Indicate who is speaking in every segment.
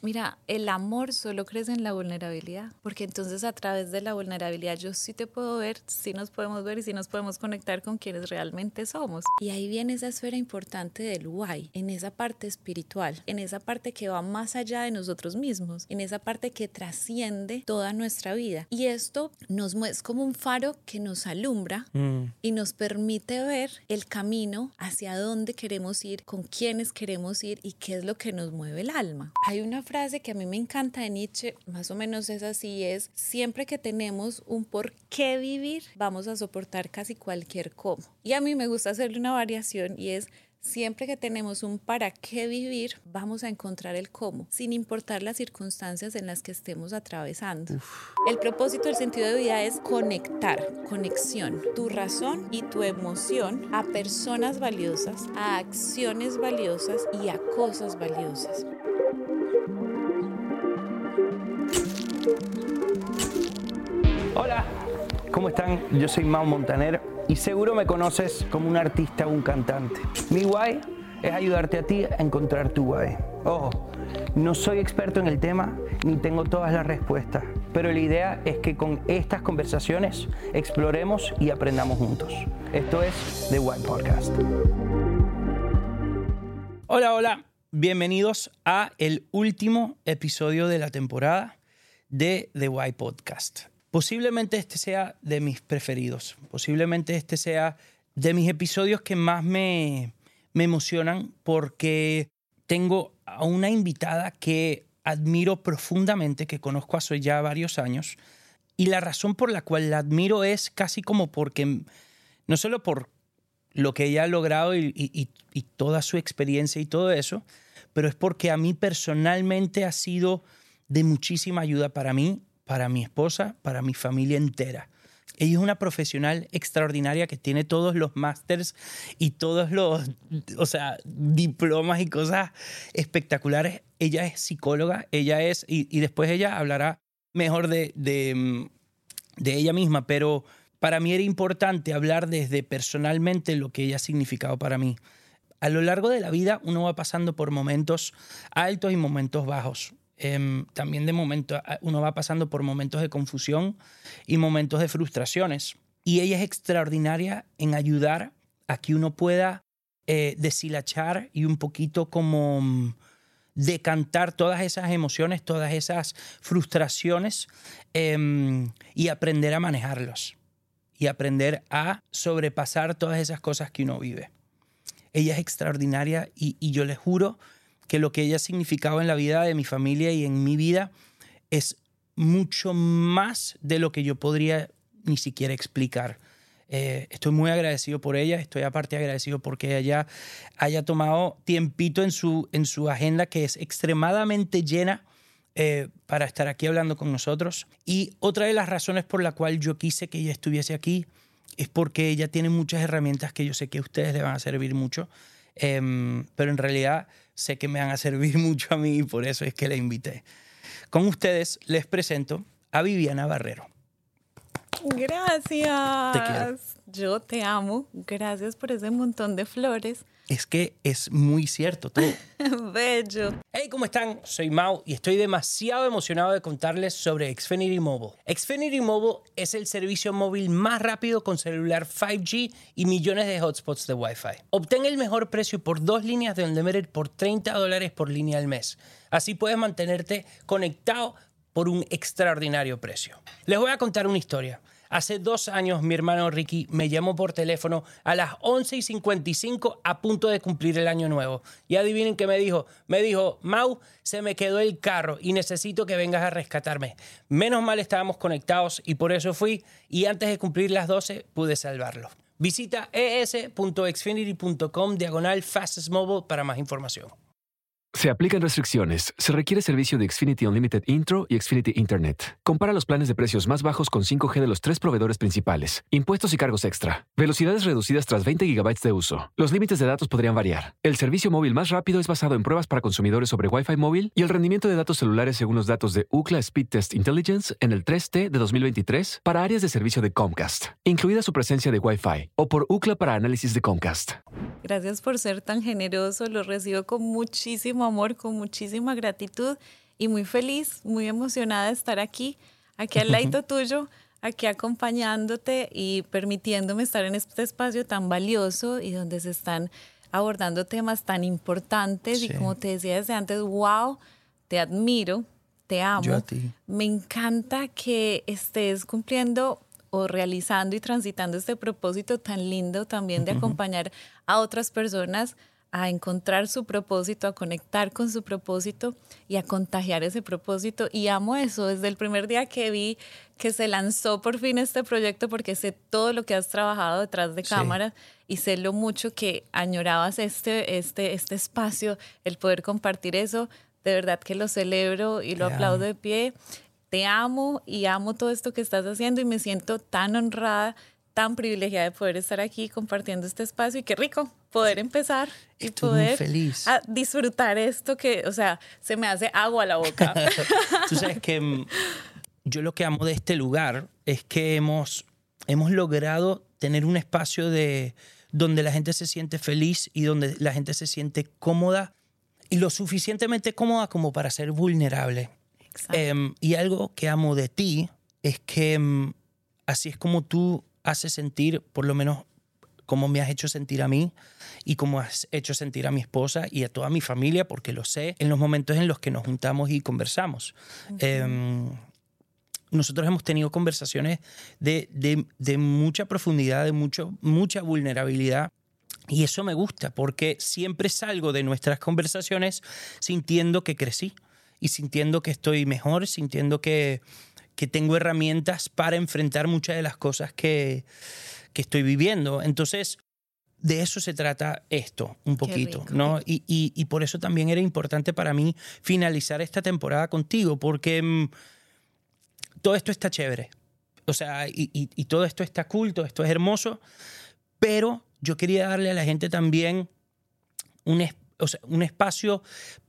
Speaker 1: Mira, el amor solo crece en la vulnerabilidad, porque entonces a través de la vulnerabilidad yo sí te puedo ver, sí nos podemos ver y sí nos podemos conectar con quienes realmente somos. Y ahí viene esa esfera importante del why, en esa parte espiritual, en esa parte que va más allá de nosotros mismos, en esa parte que trasciende toda nuestra vida. Y esto nos es como un faro que nos alumbra mm. y nos permite ver el camino hacia dónde queremos ir, con quiénes queremos ir y qué es lo que nos mueve el alma. Hay una frase que a mí me encanta de Nietzsche, más o menos es así, es siempre que tenemos un por qué vivir, vamos a soportar casi cualquier cómo. Y a mí me gusta hacerle una variación y es Siempre que tenemos un para qué vivir, vamos a encontrar el cómo, sin importar las circunstancias en las que estemos atravesando. El propósito del sentido de vida es conectar, conexión, tu razón y tu emoción a personas valiosas, a acciones valiosas y a cosas valiosas.
Speaker 2: Hola, ¿cómo están? Yo soy Mau Montaner y seguro me conoces como un artista o un cantante. Mi guay es ayudarte a ti a encontrar tu guay. Ojo, no soy experto en el tema ni tengo todas las respuestas, pero la idea es que con estas conversaciones exploremos y aprendamos juntos. Esto es The Why Podcast. Hola, hola. Bienvenidos a el último episodio de la temporada de The Why Podcast. Posiblemente este sea de mis preferidos, posiblemente este sea de mis episodios que más me, me emocionan porque tengo a una invitada que admiro profundamente, que conozco hace ya varios años, y la razón por la cual la admiro es casi como porque, no solo por lo que ella ha logrado y, y toda su experiencia y todo eso, pero es porque a mí personalmente ha sido de muchísima ayuda para mí, para mi esposa, para mi familia entera. Ella es una profesional extraordinaria que tiene todos los másters y todos los, o sea, diplomas y cosas espectaculares. Ella es psicóloga, ella es, y, después ella hablará mejor de, de, de ella misma, pero para mí era importante hablar desde personalmente lo que ella ha significado para mí. A lo largo de la vida uno va pasando por momentos altos y momentos bajos. Em, también de momento uno va pasando por momentos de confusión y momentos de frustraciones. Y ella es extraordinaria en ayudar a que uno pueda eh, deshilachar y un poquito como mm, decantar todas esas emociones, todas esas frustraciones em, y aprender a manejarlos y aprender a sobrepasar todas esas cosas que uno vive. Ella es extraordinaria y, y yo le juro que lo que ella ha significado en la vida de mi familia y en mi vida es mucho más de lo que yo podría ni siquiera explicar. Eh, estoy muy agradecido por ella, estoy aparte agradecido porque ella haya tomado tiempito en su, en su agenda que es extremadamente llena eh, para estar aquí hablando con nosotros. Y otra de las razones por la cual yo quise que ella estuviese aquí es porque ella tiene muchas herramientas que yo sé que a ustedes le van a servir mucho, em, pero en realidad sé que me van a servir mucho a mí y por eso es que la invité. Con ustedes les presento a Viviana Barrero.
Speaker 1: Gracias. Yo te amo. Gracias por ese montón de flores
Speaker 2: es que es muy cierto todo.
Speaker 1: Bello.
Speaker 2: Hey, ¿cómo están? Soy Mau y estoy demasiado emocionado de contarles sobre Xfinity Mobile. Xfinity Mobile es el servicio móvil más rápido con celular 5G y millones de hotspots de Wi-Fi. Obtén el mejor precio por dos líneas de Unlimited por 30 dólares por línea al mes. Así puedes mantenerte conectado por un extraordinario precio. Les voy a contar una historia. Hace dos años mi hermano Ricky me llamó por teléfono a las 11 y 55 a punto de cumplir el año nuevo. Y adivinen qué me dijo. Me dijo, Mau, se me quedó el carro y necesito que vengas a rescatarme. Menos mal estábamos conectados y por eso fui y antes de cumplir las 12 pude salvarlo. Visita es.xfinity.com diagonal fastest mobile para más información.
Speaker 3: Se aplican restricciones. Se requiere servicio de Xfinity Unlimited Intro y Xfinity Internet. Compara los planes de precios más bajos con 5G de los tres proveedores principales. Impuestos y cargos extra. Velocidades reducidas tras 20 GB de uso. Los límites de datos podrían variar. El servicio móvil más rápido es basado en pruebas para consumidores sobre Wi-Fi móvil y el rendimiento de datos celulares según los datos de UCLA Speed Test Intelligence en el 3T de 2023 para áreas de servicio de Comcast, incluida su presencia de Wi-Fi, o por UCLA para análisis de Comcast.
Speaker 1: Gracias por ser tan generoso. Lo recibo con muchísimo amor, con muchísima gratitud y muy feliz, muy emocionada de estar aquí, aquí al lado tuyo, aquí acompañándote y permitiéndome estar en este espacio tan valioso y donde se están abordando temas tan importantes y como te decía desde antes, wow, te admiro, te amo.
Speaker 2: Yo a ti.
Speaker 1: Me encanta que estés cumpliendo o realizando y transitando este propósito tan lindo también de acompañar a otras personas a encontrar su propósito, a conectar con su propósito y a contagiar ese propósito. Y amo eso desde el primer día que vi que se lanzó por fin este proyecto porque sé todo lo que has trabajado detrás de cámara y sé lo mucho que añorabas este, este, este espacio, el poder compartir eso. De verdad que lo celebro y lo aplaudo de pie. Te amo y amo todo esto que estás haciendo y me siento tan honrada tan privilegiada de poder estar aquí compartiendo este espacio y qué rico poder empezar y poder A disfrutar esto que, o sea, se me hace agua a la boca.
Speaker 2: Tú sabes que mm, yo lo que amo de este lugar es que hemos, hemos logrado tener un espacio de donde la gente se siente feliz y donde la gente se siente cómoda y lo suficientemente cómoda como para ser vulnerable. Em, y algo que amo de ti es que mm, así es como tú hace sentir, por lo menos como me has hecho sentir a mí y como has hecho sentir a mi esposa y a toda mi familia, porque lo sé, en los momentos en los que nos juntamos y conversamos. Em, nosotros hemos tenido conversaciones de, de, mucha profundidad, de mucho, mucha vulnerabilidad. Y eso me gusta porque siempre salgo de nuestras conversaciones sintiendo que crecí y sintiendo que estoy mejor, sintiendo que, que tengo herramientas para enfrentar muchas de las cosas que, que estoy viviendo. Entonces, de eso se trata esto, un poquito, ¿no? Y, y, por eso también era importante para mí finalizar esta temporada contigo, porque mm, todo esto está chévere. O sea, y, y, todo esto está culto, esto es hermoso, pero yo quería darle a la gente también un, o sea, un espacio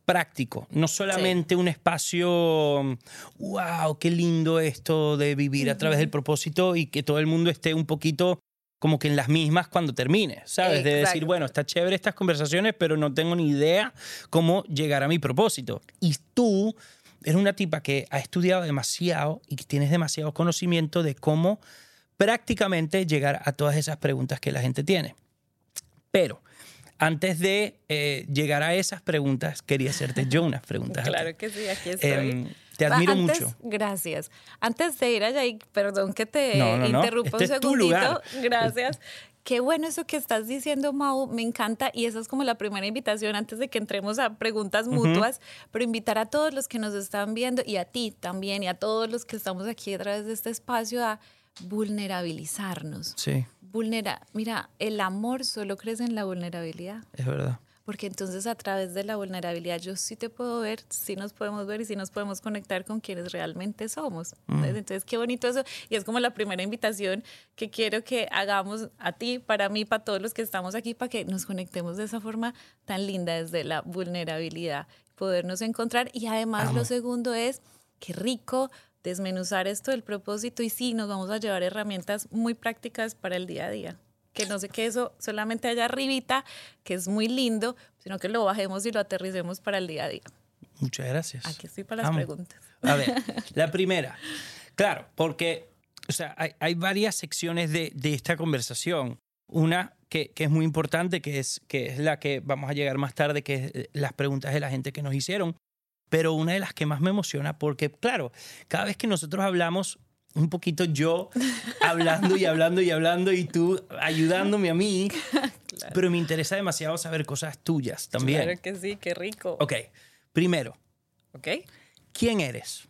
Speaker 2: práctico, no solamente un espacio, wow, qué lindo esto de vivir a través del propósito y que todo el mundo esté un poquito como que en las mismas cuando termine, ¿sabes? De decir, bueno, está chévere estas conversaciones, pero no tengo ni idea cómo llegar a mi propósito. Y tú eres una tipa que ha estudiado demasiado y que tienes demasiado conocimiento de cómo prácticamente llegar a todas esas preguntas que la gente tiene. Pero antes de eh, llegar a esas preguntas, quería hacerte yo unas preguntas.
Speaker 1: claro que sí, aquí estoy. Em,
Speaker 2: te admiro mucho.
Speaker 1: Gracias. Antes de ir allá, y perdón que te interrumpa un este segundito. Gracias. Qué bueno eso que estás diciendo, Mau, me encanta y esa es como la primera invitación antes de que entremos a preguntas mutuas, pero invitar a todos los que nos están viendo y a ti también y a todos los que estamos aquí a través de este espacio a vulnerabilizarnos.
Speaker 2: Sí
Speaker 1: vulnera, mira, el amor solo crece en la vulnerabilidad.
Speaker 2: Es verdad.
Speaker 1: Porque entonces a través de la vulnerabilidad yo sí te puedo ver, sí nos podemos ver y sí nos podemos conectar con quienes realmente somos. Mm. Entonces, qué bonito eso. Y es como la primera invitación que quiero que hagamos a ti, para mí, para todos los que estamos aquí, para que nos conectemos de esa forma tan linda desde la vulnerabilidad, podernos encontrar. Y además lo segundo es, qué rico desmenuzar esto del propósito y sí, nos vamos a llevar herramientas muy prácticas para el día a día. Que no sé que eso solamente allá arribita, que es muy lindo, sino que lo bajemos y lo aterricemos para el día a día.
Speaker 2: Muchas gracias.
Speaker 1: Aquí estoy para las preguntas.
Speaker 2: A ver, la primera. Claro, porque o sea, hay, varias secciones de, esta conversación. Una que, que, es muy importante, que es, que es la que vamos a llegar más tarde, que es eh, las preguntas de la gente que nos hicieron pero una de las que más me emociona porque, claro, cada vez que nosotros hablamos, un poquito yo hablando y hablando y hablando y tú ayudándome a mí, pero me interesa demasiado saber cosas tuyas también.
Speaker 1: Claro que sí, qué rico.
Speaker 2: Ok, primero.
Speaker 1: Ok.
Speaker 2: ¿Quién eres?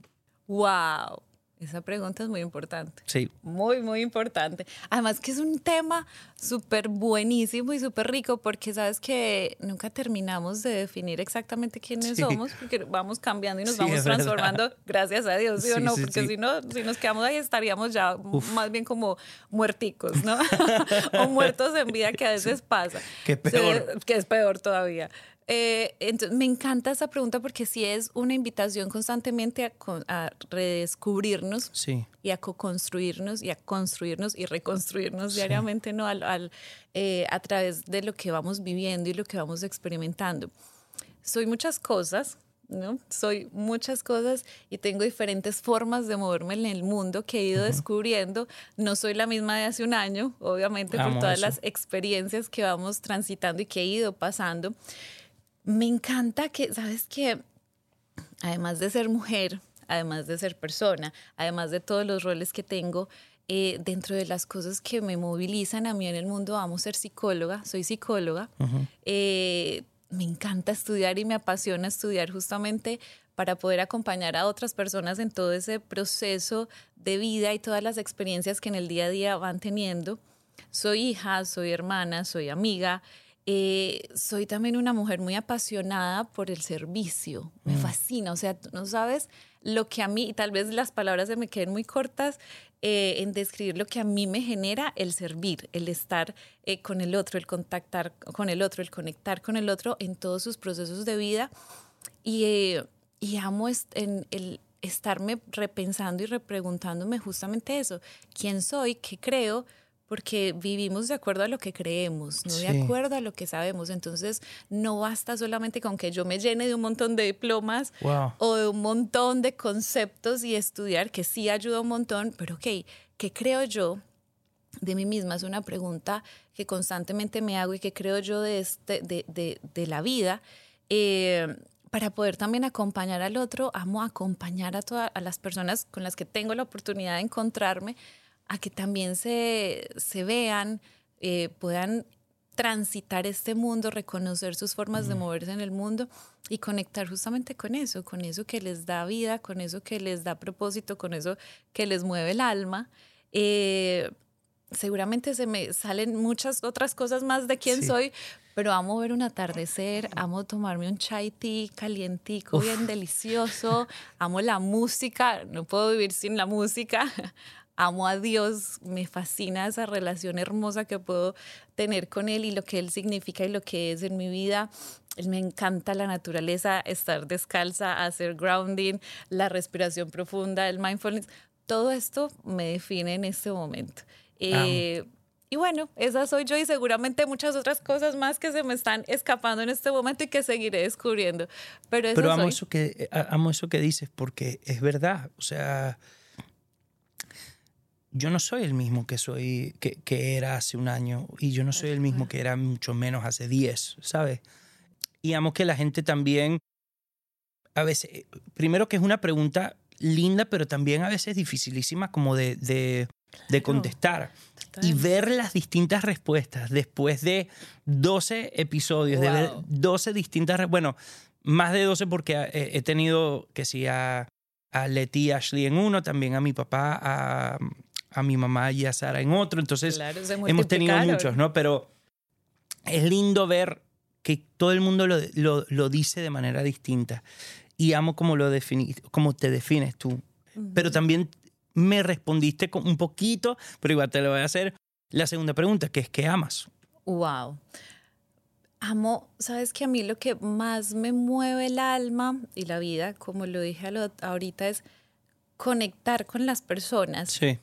Speaker 1: Wow. Esa pregunta es muy importante.
Speaker 2: Sí.
Speaker 1: Muy, muy importante. Además que es un tema súper buenísimo y súper rico porque sabes que nunca terminamos de definir exactamente quiénes somos porque vamos cambiando y nos vamos transformando, gracias a Dios, ¿sí, o no? Porque si no, si nos quedamos ahí estaríamos ya más bien como muerticos, ¿no? o muertos en vida que a veces pasa.
Speaker 2: Que peor.
Speaker 1: que es peor todavía. Eh, entonces, me encanta esa pregunta porque sí es una invitación constantemente a, redescubrirnos y a co-construirnos y a construirnos y reconstruirnos diariamente ¿no? Al, eh, a través de lo que vamos viviendo y lo que vamos experimentando. Soy muchas cosas, ¿no? Soy muchas cosas y tengo diferentes formas de moverme en el mundo que he ido descubriendo. No soy la misma de hace un año, obviamente, por todas las experiencias que vamos transitando y que he ido pasando. Me encanta que, ¿sabes qué? Además de ser mujer, además de ser persona, además de todos los roles que tengo, eh, dentro de las cosas que me movilizan a mí en el mundo, amo ser psicóloga, soy psicóloga. Eh, me encanta estudiar y me apasiona estudiar justamente para poder acompañar a otras personas en todo ese proceso de vida y todas las experiencias que en el día a día van teniendo. Soy hija, soy hermana, soy amiga. Eh, soy también una mujer muy apasionada por el servicio. Me mm. fascina. O sea, tú no sabes lo que a mí, y tal vez las palabras se me queden muy cortas, eh, en describir lo que a mí me genera el servir, el estar eh, con el otro, el contactar con el otro, el conectar con el otro en todos sus procesos de vida. Y, y amo en el estarme repensando y repreguntándome justamente eso, quién soy, qué creo, porque vivimos de acuerdo a lo que creemos, no de acuerdo a lo que sabemos. Entonces, no basta solamente con que yo me llene de un montón de diplomas o de un montón de conceptos y estudiar, que sí ayuda un montón, pero ok, ¿qué creo yo? de mí misma es una pregunta que constantemente me hago y que creo yo de, este, de, de, de la vida. Eh, para poder también acompañar al otro, amo acompañar a todas las personas con las que tengo la oportunidad de encontrarme a que también se, se vean, eh, puedan transitar este mundo, reconocer sus formas de moverse en el mundo y conectar justamente con eso, con eso que les da vida, con eso que les da propósito, con eso que les mueve el alma. Eh, seguramente se me salen muchas otras cosas más de quién soy, pero amo ver un atardecer, amo tomarme un chai tea calientico, bien delicioso, amo la música, no puedo vivir sin la música, amo a Dios, me fascina esa relación hermosa que puedo tener con Él y lo que Él significa y lo que es en mi vida. Me encanta la naturaleza, estar descalza, hacer grounding, la respiración profunda, el mindfulness. Todo esto me define en este momento. Eh, y bueno, esa soy yo y seguramente muchas otras cosas más que se me están escapando en este momento y que seguiré descubriendo. Pero,
Speaker 2: Pero amo, Eso que, amo eso que dices porque es verdad. O sea, yo no soy el mismo que soy que, que, era hace un año y yo no soy el mismo que era mucho menos hace 10, ¿sabes? Y amo que la gente también a veces primero que es una pregunta linda, pero también a veces dificilísima como de, de, de contestar. Y ver las distintas respuestas después de 12 episodios, de 12 distintas, bueno, más de 12 porque he, tenido que sí a, a Leti Ashley en uno, también a mi papá, a a mi mamá y a Sara en otro. Entonces, hemos tenido muchos, ¿no? Pero es lindo ver que todo el mundo lo, lo, lo dice de manera distinta. Y amo cómo, lo cómo te defines tú. Pero también me respondiste un poquito, pero igual te lo voy a hacer. La segunda pregunta, que es ¿qué amas?
Speaker 1: Wow. Amo, sabes que a mí lo que más me mueve el alma y la vida, como lo dije ahorita, es conectar con las personas.
Speaker 2: Sí.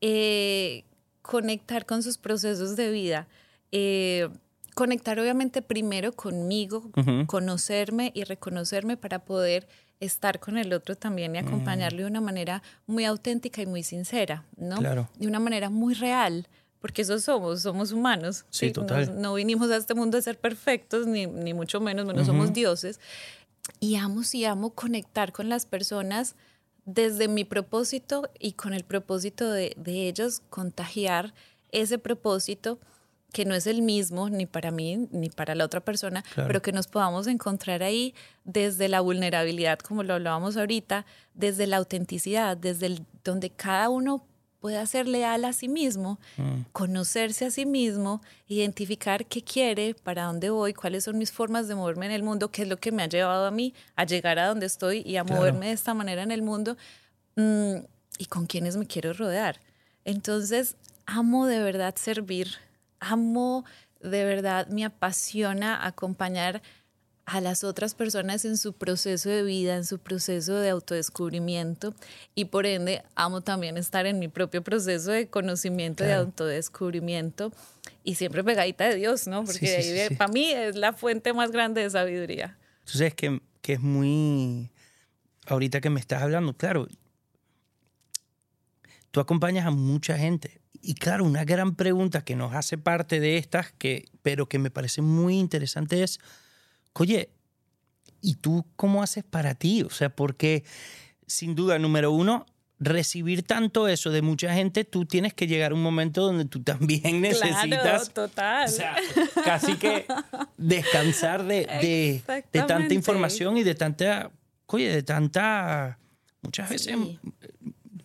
Speaker 1: Eh, conectar con sus procesos de vida. Eh, conectar obviamente primero conmigo, conocerme y reconocerme para poder estar con el otro también y mm. acompañarle de una manera muy auténtica y muy sincera, ¿no?
Speaker 2: Claro.
Speaker 1: De una manera muy real, porque eso somos, somos humanos.
Speaker 2: Sí, total.
Speaker 1: No, vinimos a este mundo a ser perfectos, ni, ni mucho menos, menos somos dioses. Y amo, y amo conectar con las personas desde mi propósito y con el propósito de, ellos contagiar ese propósito que no es el mismo ni para mí ni para la otra persona, pero que nos podamos encontrar ahí desde la vulnerabilidad, como lo hablábamos ahorita, desde la autenticidad, desde el, donde cada uno pueda ser leal a sí mismo, mm. conocerse a sí mismo, identificar qué quiere, para dónde voy, cuáles son mis formas de moverme en el mundo, qué es lo que me ha llevado a mí a llegar a donde estoy y a moverme de esta manera en el mundo mm, y con quiénes me quiero rodear. Entonces, amo de verdad servir, amo de verdad, me apasiona acompañar a las otras personas en su proceso de vida, en su proceso de autodescubrimiento y por ende amo también estar en mi propio proceso de conocimiento, de autodescubrimiento y siempre pegadita de Dios, ¿no? Porque para mí es la fuente más grande de sabiduría.
Speaker 2: Entonces, que que es muy... Ahorita que me estás hablando, claro, tú acompañas a mucha gente. Y claro, una gran pregunta que nos hace parte de estas, que, pero que me parece muy interesante es, oye, ¿y tú cómo haces para ti? O sea, porque sin duda, número uno, recibir tanto eso de mucha gente, tú tienes que llegar a un momento donde tú también necesitas.
Speaker 1: Claro, total.
Speaker 2: O sea, casi que descansar de, de, de tanta información y de tanta. Oye, de tanta. Muchas veces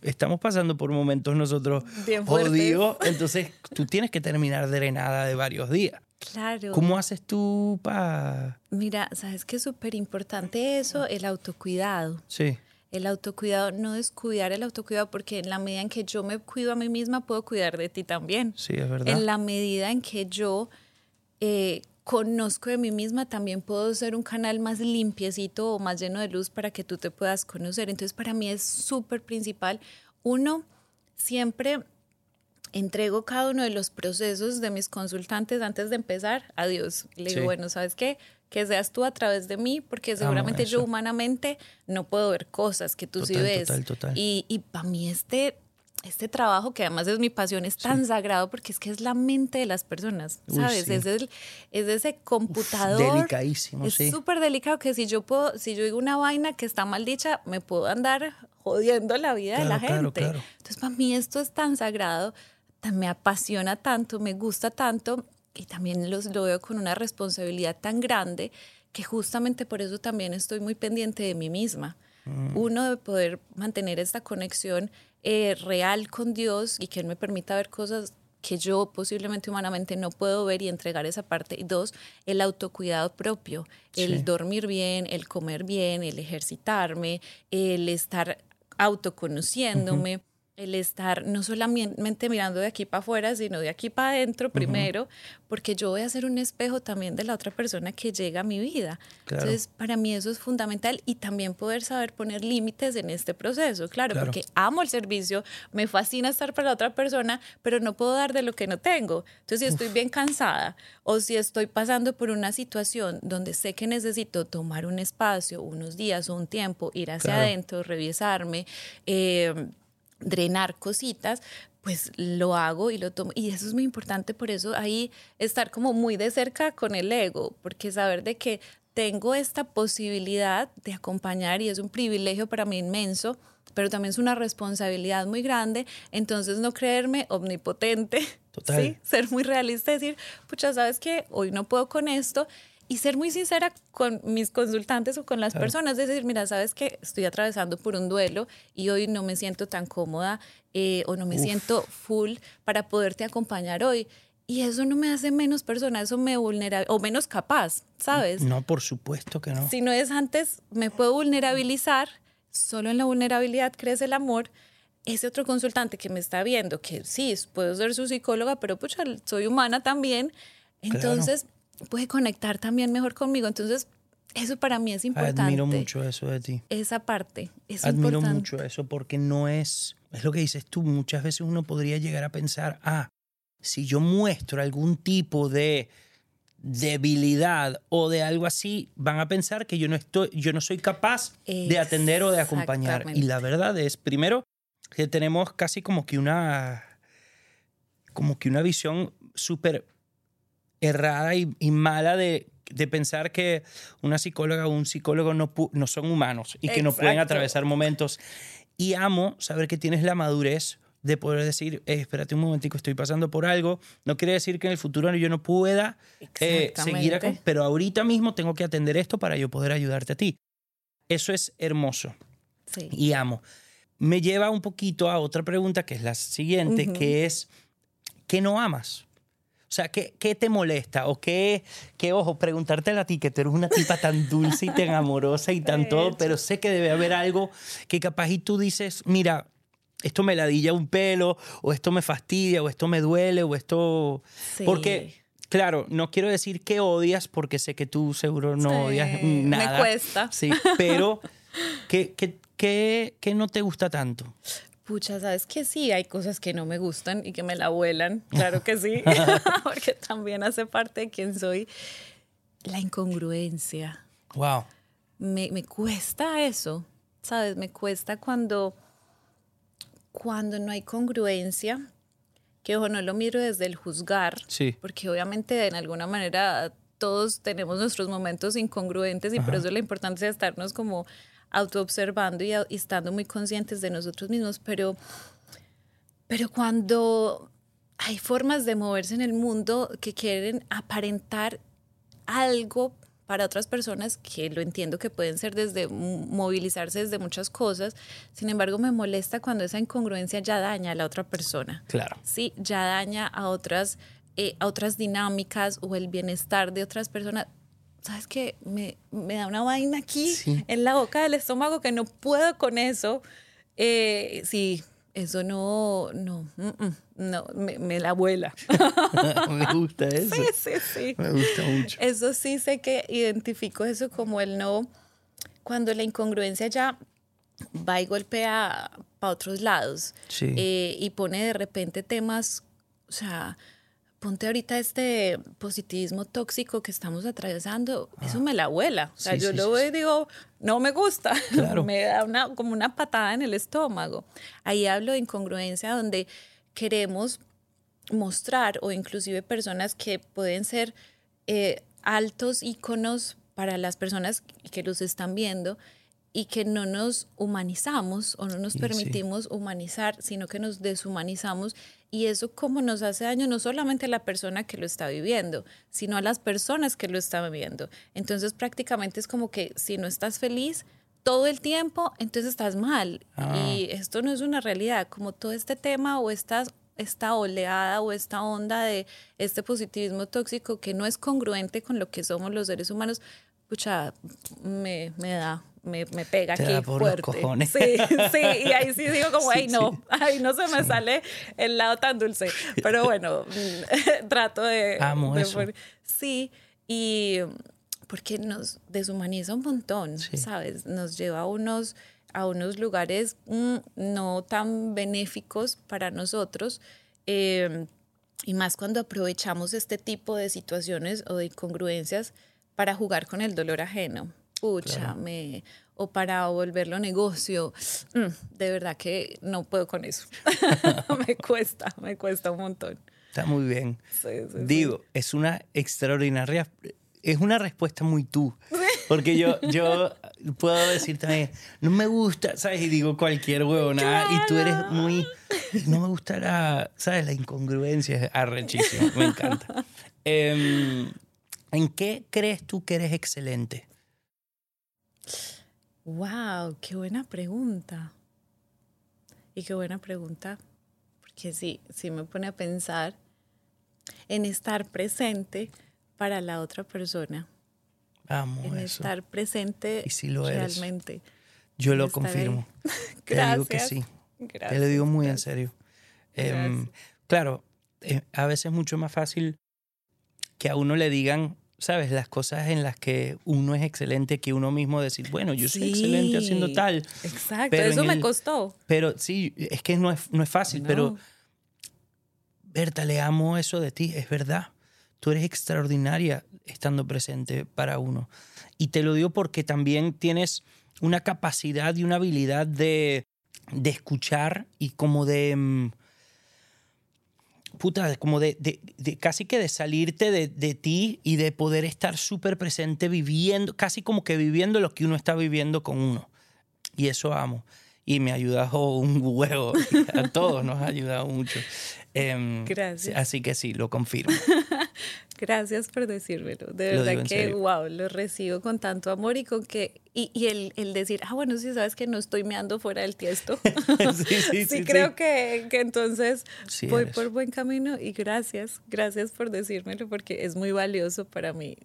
Speaker 2: estamos pasando por momentos nosotros jodidos, entonces tú tienes que terminar drenada de varios días.
Speaker 1: Claro.
Speaker 2: ¿Cómo haces tú para...?
Speaker 1: Mira, sabes que es súper importante eso, el autocuidado.
Speaker 2: Sí.
Speaker 1: El autocuidado, no descuidar el autocuidado, porque en la medida en que yo me cuido a mí misma, puedo cuidar de ti también.
Speaker 2: Sí, es verdad.
Speaker 1: En la medida en que yo eh, conozco de mí misma, también puedo ser un canal más limpiecito o más lleno de luz para que tú te puedas conocer. Entonces, para mí es súper principal. Uno, siempre entrego cada uno de los procesos de mis consultantes antes de empezar a Dios. Le digo, bueno, ¿sabes qué? Que seas tú a través de mí, porque seguramente yo humanamente no puedo ver cosas que tú sí ves.
Speaker 2: Total, total.
Speaker 1: Y, y para mí este este trabajo, que además es mi pasión, es tan sagrado porque es que es la mente de las personas, ¿sabes? es, el, es ese computador.
Speaker 2: delicadísimo,
Speaker 1: es súper delicado que si yo puedo, si yo digo una vaina que está mal dicha, me puedo andar jodiendo la vida de la gente. Entonces, para mí esto es tan sagrado, me apasiona tanto, me gusta tanto y también los, lo veo con una responsabilidad tan grande que justamente por eso también estoy muy pendiente de mí misma. Mm. Uno, de poder mantener esta conexión eh, real con Dios y que Él me permita ver cosas que yo posiblemente humanamente no puedo ver y entregar esa parte. Y dos, el autocuidado propio, el dormir bien, el comer bien, el ejercitarme, el estar autoconociéndome el estar no solamente mirando de aquí para afuera, sino de aquí para adentro primero, porque yo voy a ser un espejo también de la otra persona que llega a mi vida. Entonces, para mí eso es fundamental y también poder saber poner límites en este proceso, claro, porque amo el servicio, me fascina estar para la otra persona, pero no puedo dar de lo que no tengo. Entonces, si estoy bien cansada o si estoy pasando por una situación donde sé que necesito tomar un espacio, unos días o un tiempo, ir hacia adentro, revisarme, eh, drenar cositas, pues lo hago y lo tomo. Y eso es muy importante, por eso ahí estar como muy de cerca con el ego, porque saber de que tengo esta posibilidad de acompañar y es un privilegio para mí inmenso, pero también es una responsabilidad muy grande, entonces no creerme omnipotente, ¿sí? ser muy realista, decir, pucha, sabes que hoy no puedo con esto y ser muy sincera con mis consultantes o con las personas, es decir, mira, sabes que estoy atravesando por un duelo y hoy no me siento tan cómoda eh, o no me siento full para poderte acompañar hoy. Y eso no me hace menos persona, eso me vulnera o menos capaz, ¿sabes?
Speaker 2: No, por supuesto que no.
Speaker 1: Si no es antes, me puedo vulnerabilizar, solo en la vulnerabilidad crece el amor. Ese otro consultante que me está viendo, que sí, puedo ser su psicóloga, pero pucha, soy humana también. Entonces, puede conectar también mejor conmigo. Entonces, eso para mí es importante.
Speaker 2: Admiro mucho eso de ti.
Speaker 1: Esa parte es
Speaker 2: Admiro mucho eso porque no es, es lo que dices tú, muchas veces uno podría llegar a pensar, ah, si yo muestro algún tipo de debilidad o de algo así, van a pensar que yo no estoy, yo no soy capaz de atender o de acompañar. Y la verdad es, primero, que tenemos casi como que una, como que una visión súper errada y, mala de, pensar que una psicóloga o un psicólogo no, no son humanos y que no pueden atravesar momentos. Y amo saber que tienes la madurez de poder decir, eh, espérate un momentico, estoy pasando por algo. No quiere decir que en el futuro yo no pueda eh, seguir acá, pero ahorita mismo tengo que atender esto para yo poder ayudarte a ti. Eso es hermoso. Y amo. Me lleva un poquito a otra pregunta que es la siguiente, que es, ¿qué no amas? O sea, ¿qué, qué te molesta? O qué, qué, ojo, preguntarte a ti, que tú eres una tipa tan dulce y tan amorosa y tan todo, pero sé que debe haber algo que capaz y tú dices, mira, esto me ladilla un pelo, o esto me fastidia, o esto me duele, o esto... Porque, claro, no quiero decir que odias, porque sé que tú seguro no odias nada.
Speaker 1: Me cuesta.
Speaker 2: Sí, pero ¿qué, qué, qué, qué no te gusta tanto?
Speaker 1: Pucha, sabes que sí, hay cosas que no me gustan y que me la vuelan, claro que sí, porque también hace parte de quién soy. La incongruencia.
Speaker 2: Wow.
Speaker 1: me, me cuesta eso, ¿sabes? Me cuesta cuando, cuando no hay congruencia, que ojo, no lo miro desde el juzgar,
Speaker 2: Sí.
Speaker 1: porque obviamente en alguna manera todos tenemos nuestros momentos incongruentes y por eso la importancia de estarnos como autoobservando y, y estando muy conscientes de nosotros mismos, pero, pero cuando hay formas de moverse en el mundo que quieren aparentar algo para otras personas que lo entiendo que pueden ser desde movilizarse desde muchas cosas, sin embargo me molesta cuando esa incongruencia ya daña a la otra persona.
Speaker 2: Claro.
Speaker 1: Sí, ya daña a otras, eh, a otras dinámicas o el bienestar de otras personas. ¿Sabes qué? Me, me da una vaina aquí
Speaker 2: Sí.
Speaker 1: en la boca del estómago que no puedo con eso. Eh, sí, eso no, no, no, me, me la vuela.
Speaker 2: me gusta eso.
Speaker 1: sí, sí, sí.
Speaker 2: Me gusta mucho.
Speaker 1: Eso sí sé que identifico eso como el no, cuando la incongruencia ya va y golpea para otros lados
Speaker 2: Sí.
Speaker 1: eh, y pone de repente temas, o sea, ponte ahorita este positivismo tóxico que estamos atravesando, eso me la abuela. O sea,
Speaker 2: Ah. Sí,
Speaker 1: yo
Speaker 2: sí,
Speaker 1: lo veo
Speaker 2: sí.
Speaker 1: y digo, no me gusta,
Speaker 2: Claro.
Speaker 1: me da una, como una patada en el estómago. Ahí hablo de incongruencia donde queremos mostrar o inclusive personas que pueden ser eh, altos íconos para las personas que los están viendo y que no nos humanizamos o no nos
Speaker 2: Y sí.
Speaker 1: permitimos humanizar, sino que nos deshumanizamos y eso como nos hace daño no solamente a la persona que lo está viviendo, sino a las personas que lo están viviendo. Entonces prácticamente es como que si no estás feliz todo el tiempo, entonces estás mal.
Speaker 2: Ah.
Speaker 1: Y esto no es una realidad, como todo este tema o estas esta oleada o esta onda de este positivismo tóxico que no es congruente con lo que somos los seres humanos, pucha, me, me da, me, me pega
Speaker 2: Te
Speaker 1: aquí
Speaker 2: da por los
Speaker 1: fuerte.
Speaker 2: cojones.
Speaker 1: Sí, sí, y ahí sí digo como,
Speaker 2: Sí,
Speaker 1: ay no, ay no se me sale el lado tan dulce. Pero bueno, trato de...
Speaker 2: Amo
Speaker 1: de
Speaker 2: eso.
Speaker 1: Sí, y porque nos deshumaniza un montón,
Speaker 2: Sí.
Speaker 1: ¿sabes? Nos lleva a unos, a unos lugares mm, no tan benéficos para nosotros. eh, y más cuando aprovechamos este tipo de situaciones o de incongruencias para jugar con el dolor ajeno. Pucha, me, o para volverlo negocio. Mm, de verdad que no puedo con eso. me cuesta, me cuesta un montón.
Speaker 2: Está muy bien.
Speaker 1: Sí, sí, sí.
Speaker 2: Digo, es una extraordinaria, es una respuesta muy tú. Porque yo, yo puedo decir también, no me gusta, ¿sabes? Y digo cualquier huevonada. Y tú eres
Speaker 1: Claro.
Speaker 2: muy, no me gusta la, ¿sabes? La incongruencia es arrechísima, me encanta. Em, ¿En qué crees tú que eres excelente?
Speaker 1: Wow, qué buena pregunta. Y qué buena pregunta, porque sí, sí me pone a pensar en estar presente para la otra persona,
Speaker 2: Vamos,
Speaker 1: en
Speaker 2: eso.
Speaker 1: estar presente
Speaker 2: Y sí lo eres.
Speaker 1: realmente.
Speaker 2: Yo lo confirmo. Te digo que sí.
Speaker 1: Gracias.
Speaker 2: Te lo digo muy en serio. Em, claro, eh, a veces es mucho más fácil que a uno le digan, ¿sabes? Las cosas en las que uno es excelente que uno mismo decir, bueno, yo soy excelente haciendo tal.
Speaker 1: Exacto,
Speaker 2: pero
Speaker 1: eso me
Speaker 2: el-
Speaker 1: costó.
Speaker 2: Pero sí, es que no es, no es fácil, pero. Berta, le amo eso de ti, es verdad. Tú eres extraordinaria estando presente para uno. Y te lo digo porque también tienes una capacidad y una habilidad de, de escuchar y como de... Puta, como de, de- de casi que de salirte de, de ti y de poder estar súper presente viviendo, casi como que viviendo lo que uno está viviendo con uno. Y eso amo. Y me ha ayudado un huevo. A todos nos ha ayudado mucho. Em,
Speaker 1: Gracias.
Speaker 2: Así que sí, lo confirmo.
Speaker 1: Gracias por decírmelo. De
Speaker 2: Lo
Speaker 1: verdad que, wow, lo recibo con tanto amor y con que. Y, y el, el decir, ah, bueno, sí, sabes que no estoy meando fuera del tiesto.
Speaker 2: sí, sí, sí.
Speaker 1: creo Que, que entonces voy
Speaker 2: eres.
Speaker 1: por buen camino y gracias, gracias por decírmelo porque es muy valioso para mí.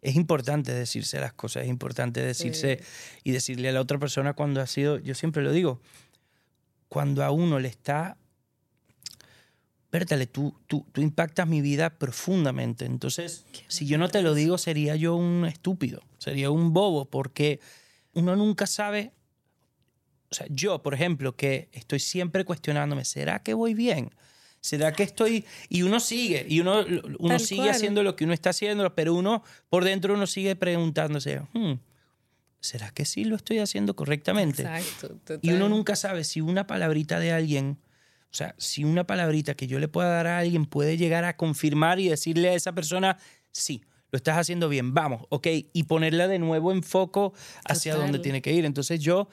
Speaker 2: Es importante decirse las cosas, es importante decirse y decirle a la otra persona cuando ha sido, yo siempre lo digo, cuando a uno le está, Bertale, tú, tú, tú impactas mi vida profundamente. Entonces, si yo no te lo digo, sería yo un estúpido, sería un bobo, porque uno nunca sabe, o sea, yo, por ejemplo, que estoy siempre cuestionándome, ¿será que voy bien? ¿Será que estoy...? Y uno sigue, y uno, uno
Speaker 1: Tal
Speaker 2: sigue
Speaker 1: cual.
Speaker 2: haciendo lo que uno está haciendo, pero uno, por dentro, uno sigue preguntándose, "Hmm, ¿será que sí lo estoy haciendo correctamente?
Speaker 1: Exacto.
Speaker 2: Y uno
Speaker 1: total.
Speaker 2: nunca sabe si una palabrita de alguien, o sea, si una palabrita que yo le pueda dar a alguien puede llegar a confirmar y decirle a esa persona, sí, lo estás haciendo bien, vamos, ok, y ponerla de nuevo en foco hacia
Speaker 1: Total.
Speaker 2: donde tiene que ir. Entonces yo,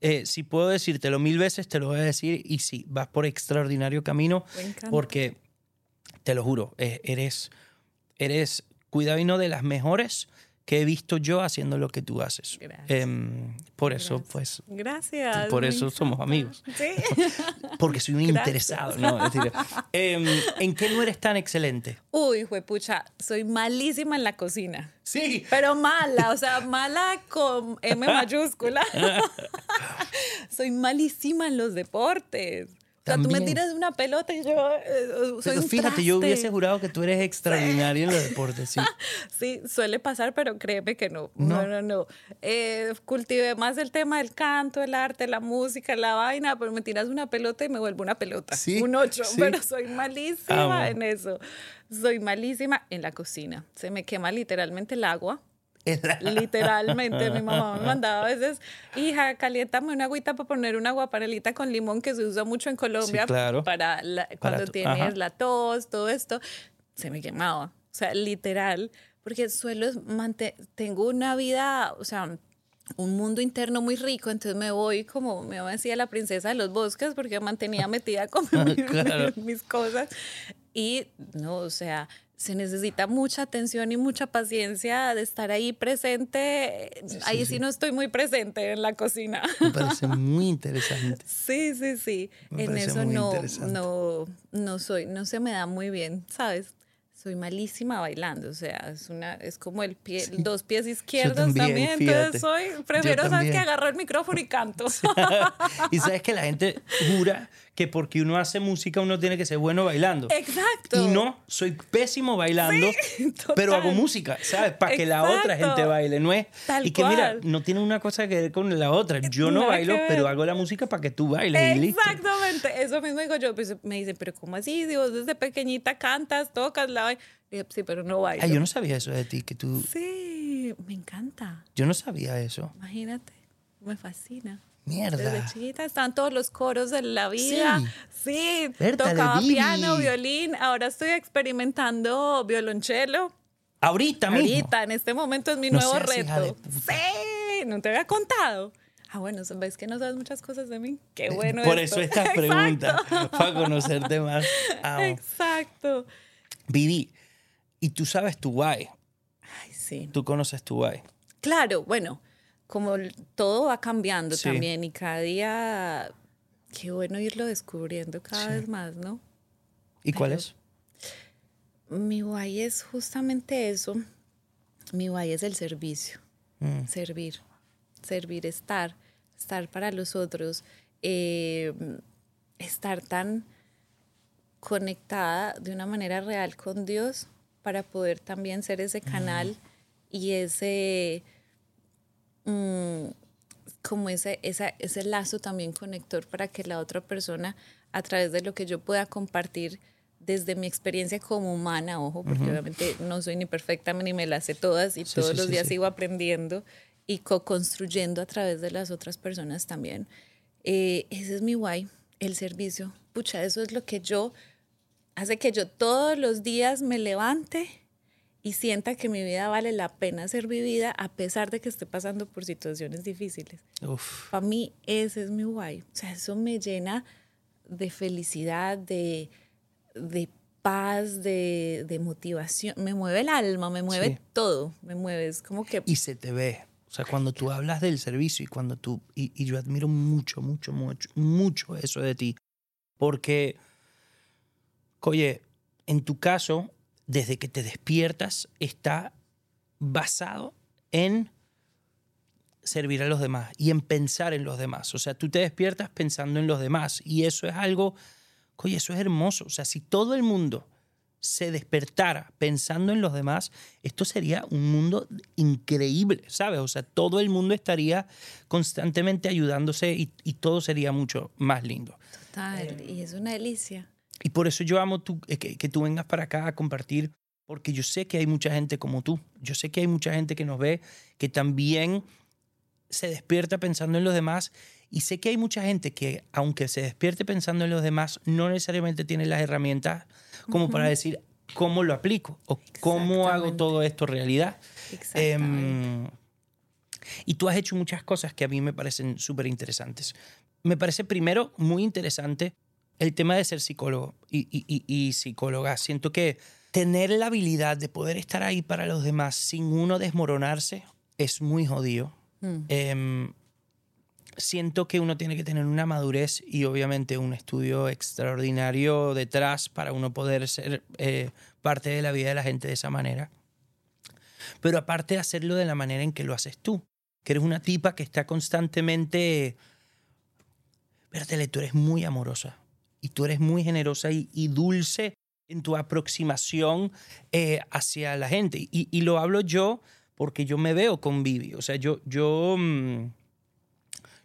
Speaker 2: eh, si puedo decírtelo mil veces, te lo voy a decir y sí, vas por extraordinario camino porque, te lo juro, eh, eres, eres, cuidado y no de las mejores que he visto yo haciendo lo que tú haces.
Speaker 1: Gracias.
Speaker 2: Em, por eso,
Speaker 1: Gracias.
Speaker 2: pues,
Speaker 1: Gracias.
Speaker 2: por eso somos amigos.
Speaker 1: Sí.
Speaker 2: Porque soy un interesado, ¿no? Es decir, em, ¿En qué no eres tan excelente?
Speaker 1: Uy, juepucha, soy malísima en la cocina.
Speaker 2: Sí.
Speaker 1: Pero mala, o sea, mala con M mayúscula. soy malísima en los deportes. Sea, tú me tiras una pelota y yo eh, soy
Speaker 2: Pero
Speaker 1: un
Speaker 2: fíjate, yo
Speaker 1: traste.
Speaker 2: hubiese jurado que tú eres extraordinario en los deportes, sí.
Speaker 1: Sí, suele pasar, pero créeme que no.
Speaker 2: No.
Speaker 1: No, no, no. Eh, cultivé más el tema del canto, el arte, la música, la vaina, pero me tiras una pelota y me vuelvo una pelota.
Speaker 2: Sí,
Speaker 1: un ocho,
Speaker 2: sí.
Speaker 1: pero soy malísima
Speaker 2: Amo.
Speaker 1: en eso. Soy malísima en la cocina. Se me quema literalmente el agua. Literalmente, mi mamá me mandaba a veces, hija, caliéntame una agüita para poner una guapanelita con limón que se usa mucho en Colombia
Speaker 2: claro.
Speaker 1: para la-
Speaker 2: Para
Speaker 1: cuando
Speaker 2: tu-
Speaker 1: tienes
Speaker 2: ajá.
Speaker 1: la tos, todo esto. Se me quemaba. O sea, literal, porque suelo tengo una vida, o sea, un mundo interno muy rico, entonces me voy como, me decía la princesa de los bosques, porque mantenía metida con mi-
Speaker 2: Claro.
Speaker 1: mis cosas. Y no, o sea, se necesita mucha atención y mucha paciencia de estar ahí presente. ahí sí, no estoy muy presente en la cocina.
Speaker 2: Me parece muy interesante.
Speaker 1: Sí, sí, sí.
Speaker 2: Me
Speaker 1: en eso no, no, no soy, no se me da muy bien, ¿sabes? Soy malísima bailando, o sea, es una, es como el pie, dos pies izquierdos
Speaker 2: también,
Speaker 1: también, entonces soy, prefiero, ¿sabes? Que agarro el micrófono y canto.
Speaker 2: y sabes que la gente jura que porque uno hace música uno tiene que ser bueno bailando.
Speaker 1: Exacto.
Speaker 2: Y no, soy pésimo bailando, pero hago música, ¿sabes? Para que la otra gente baile, ¿no es?
Speaker 1: Tal
Speaker 2: y que mira, no tiene una cosa que ver con la otra. Yo no bailo, pero hago la música para que tú bailes y listo.
Speaker 1: Exactamente, eso mismo digo yo. Pues me dicen, pero ¿cómo así? Si vos desde pequeñita cantas, tocas la Sí, pero no bailo.
Speaker 2: Ay, yo no sabía eso de ti, que tú...
Speaker 1: Sí, me encanta.
Speaker 2: Yo no sabía eso.
Speaker 1: Imagínate, me fascina.
Speaker 2: Mierda.
Speaker 1: Desde chiquita estaban todos los coros de la vida. Sí,
Speaker 2: Bertale,
Speaker 1: tocaba piano, violín. Ahora estoy experimentando violonchelo.
Speaker 2: Ahorita mismo.
Speaker 1: Ahorita, en este momento es mi
Speaker 2: No
Speaker 1: nuevo reto. Sí, no te había contado. Ah, bueno, ves que no sabes muchas cosas de mí. Qué bueno.
Speaker 2: Por
Speaker 1: esto.
Speaker 2: eso esta pregunta, para conocerte más. Amo.
Speaker 1: Exacto.
Speaker 2: Vivi, y tú sabes tu guay.
Speaker 1: Ay, sí.
Speaker 2: Tú conoces tu guay.
Speaker 1: Claro, bueno, como todo va cambiando
Speaker 2: Sí.
Speaker 1: también y cada día, qué bueno irlo descubriendo cada vez más, ¿no?
Speaker 2: ¿Y cuál
Speaker 1: Pero-
Speaker 2: es?
Speaker 1: Mi guay es justamente eso. Mi guay es el servicio.
Speaker 2: Mm.
Speaker 1: Servir. Servir, estar. Estar para los otros. eh, estar tan conectada de una manera real con Dios para poder también ser ese canal y ese mm, como ese, esa- ese lazo también conector para que la otra persona, a través de lo que yo pueda compartir desde mi experiencia como humana, ojo, porque obviamente no soy ni perfecta ni me las sé todas y
Speaker 2: Sí,
Speaker 1: todos
Speaker 2: sí,
Speaker 1: los
Speaker 2: sí,
Speaker 1: días sigo aprendiendo y co-construyendo a través de las otras personas también. Eh, ese es mi guay, el servicio. Pucha, eso es lo que yo, hace que yo todos los días me levante y sienta que mi vida vale la pena ser vivida a pesar de que esté pasando por situaciones difíciles. Para mí ese es mi guay. O sea, eso me llena de felicidad, de, de paz, de, de motivación. Me mueve el alma, me mueve
Speaker 2: Sí.
Speaker 1: todo. Me mueve, es como que...
Speaker 2: Y se te ve. O sea, cuando tú hablas del servicio y cuando tú. Y, y yo admiro mucho, mucho, mucho, mucho eso de ti. Porque, oye, en tu caso, desde que te despiertas, está basado en servir a los demás y en pensar en los demás. O sea, tú te despiertas pensando en los demás y eso es algo, oye, eso es hermoso. O sea, si todo el mundo se despertara pensando en los demás, esto sería un mundo increíble, ¿sabes? O sea, todo el mundo estaría constantemente ayudándose y, y todo sería mucho más lindo.
Speaker 1: Total, y es una delicia.
Speaker 2: Y por eso yo amo tu- eh, que, que tú vengas para acá a compartir, porque yo sé que hay mucha gente como tú. Yo sé que hay mucha gente que nos ve que también se despierta pensando en los demás y sé que hay mucha gente que, aunque se despierte pensando en los demás, no necesariamente tiene las herramientas como para decir cómo lo aplico o cómo hago todo esto realidad. Em, y tú has hecho muchas cosas que a mí me parecen súper interesantes. Me parece primero muy interesante el tema de ser psicólogo y, psicóloga. Siento que tener la habilidad de poder estar ahí para los demás sin uno desmoronarse es muy jodido. Mm. Em, siento que uno tiene que tener una madurez y obviamente un estudio extraordinario detrás para uno poder ser eh, parte de la vida de la gente de esa manera. Pero aparte de hacerlo de la manera en que lo haces tú, que eres una tipa que está constantemente... Vértele, tú eres muy amorosa y tú eres muy generosa y, dulce en tu aproximación eh, hacia la gente. Y, lo hablo yo porque yo me veo con Vivi. O sea, yo, yo, mm,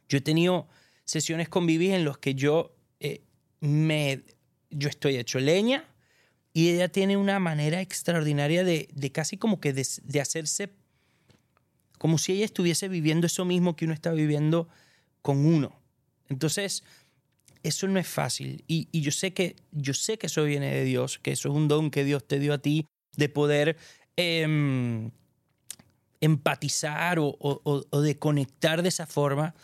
Speaker 2: yo he tenido sesiones con Vivi en las que yo, eh, me, yo estoy hecho leña y ella tiene una manera extraordinaria de, casi como que de, hacerse como si ella estuviese viviendo eso mismo que uno está viviendo con uno. Entonces, eso no es fácil. Y, yo, sé que, yo sé que eso viene de Dios, que eso es un don que Dios te dio a ti de poder em, empatizar o, o, de conectar de esa forma,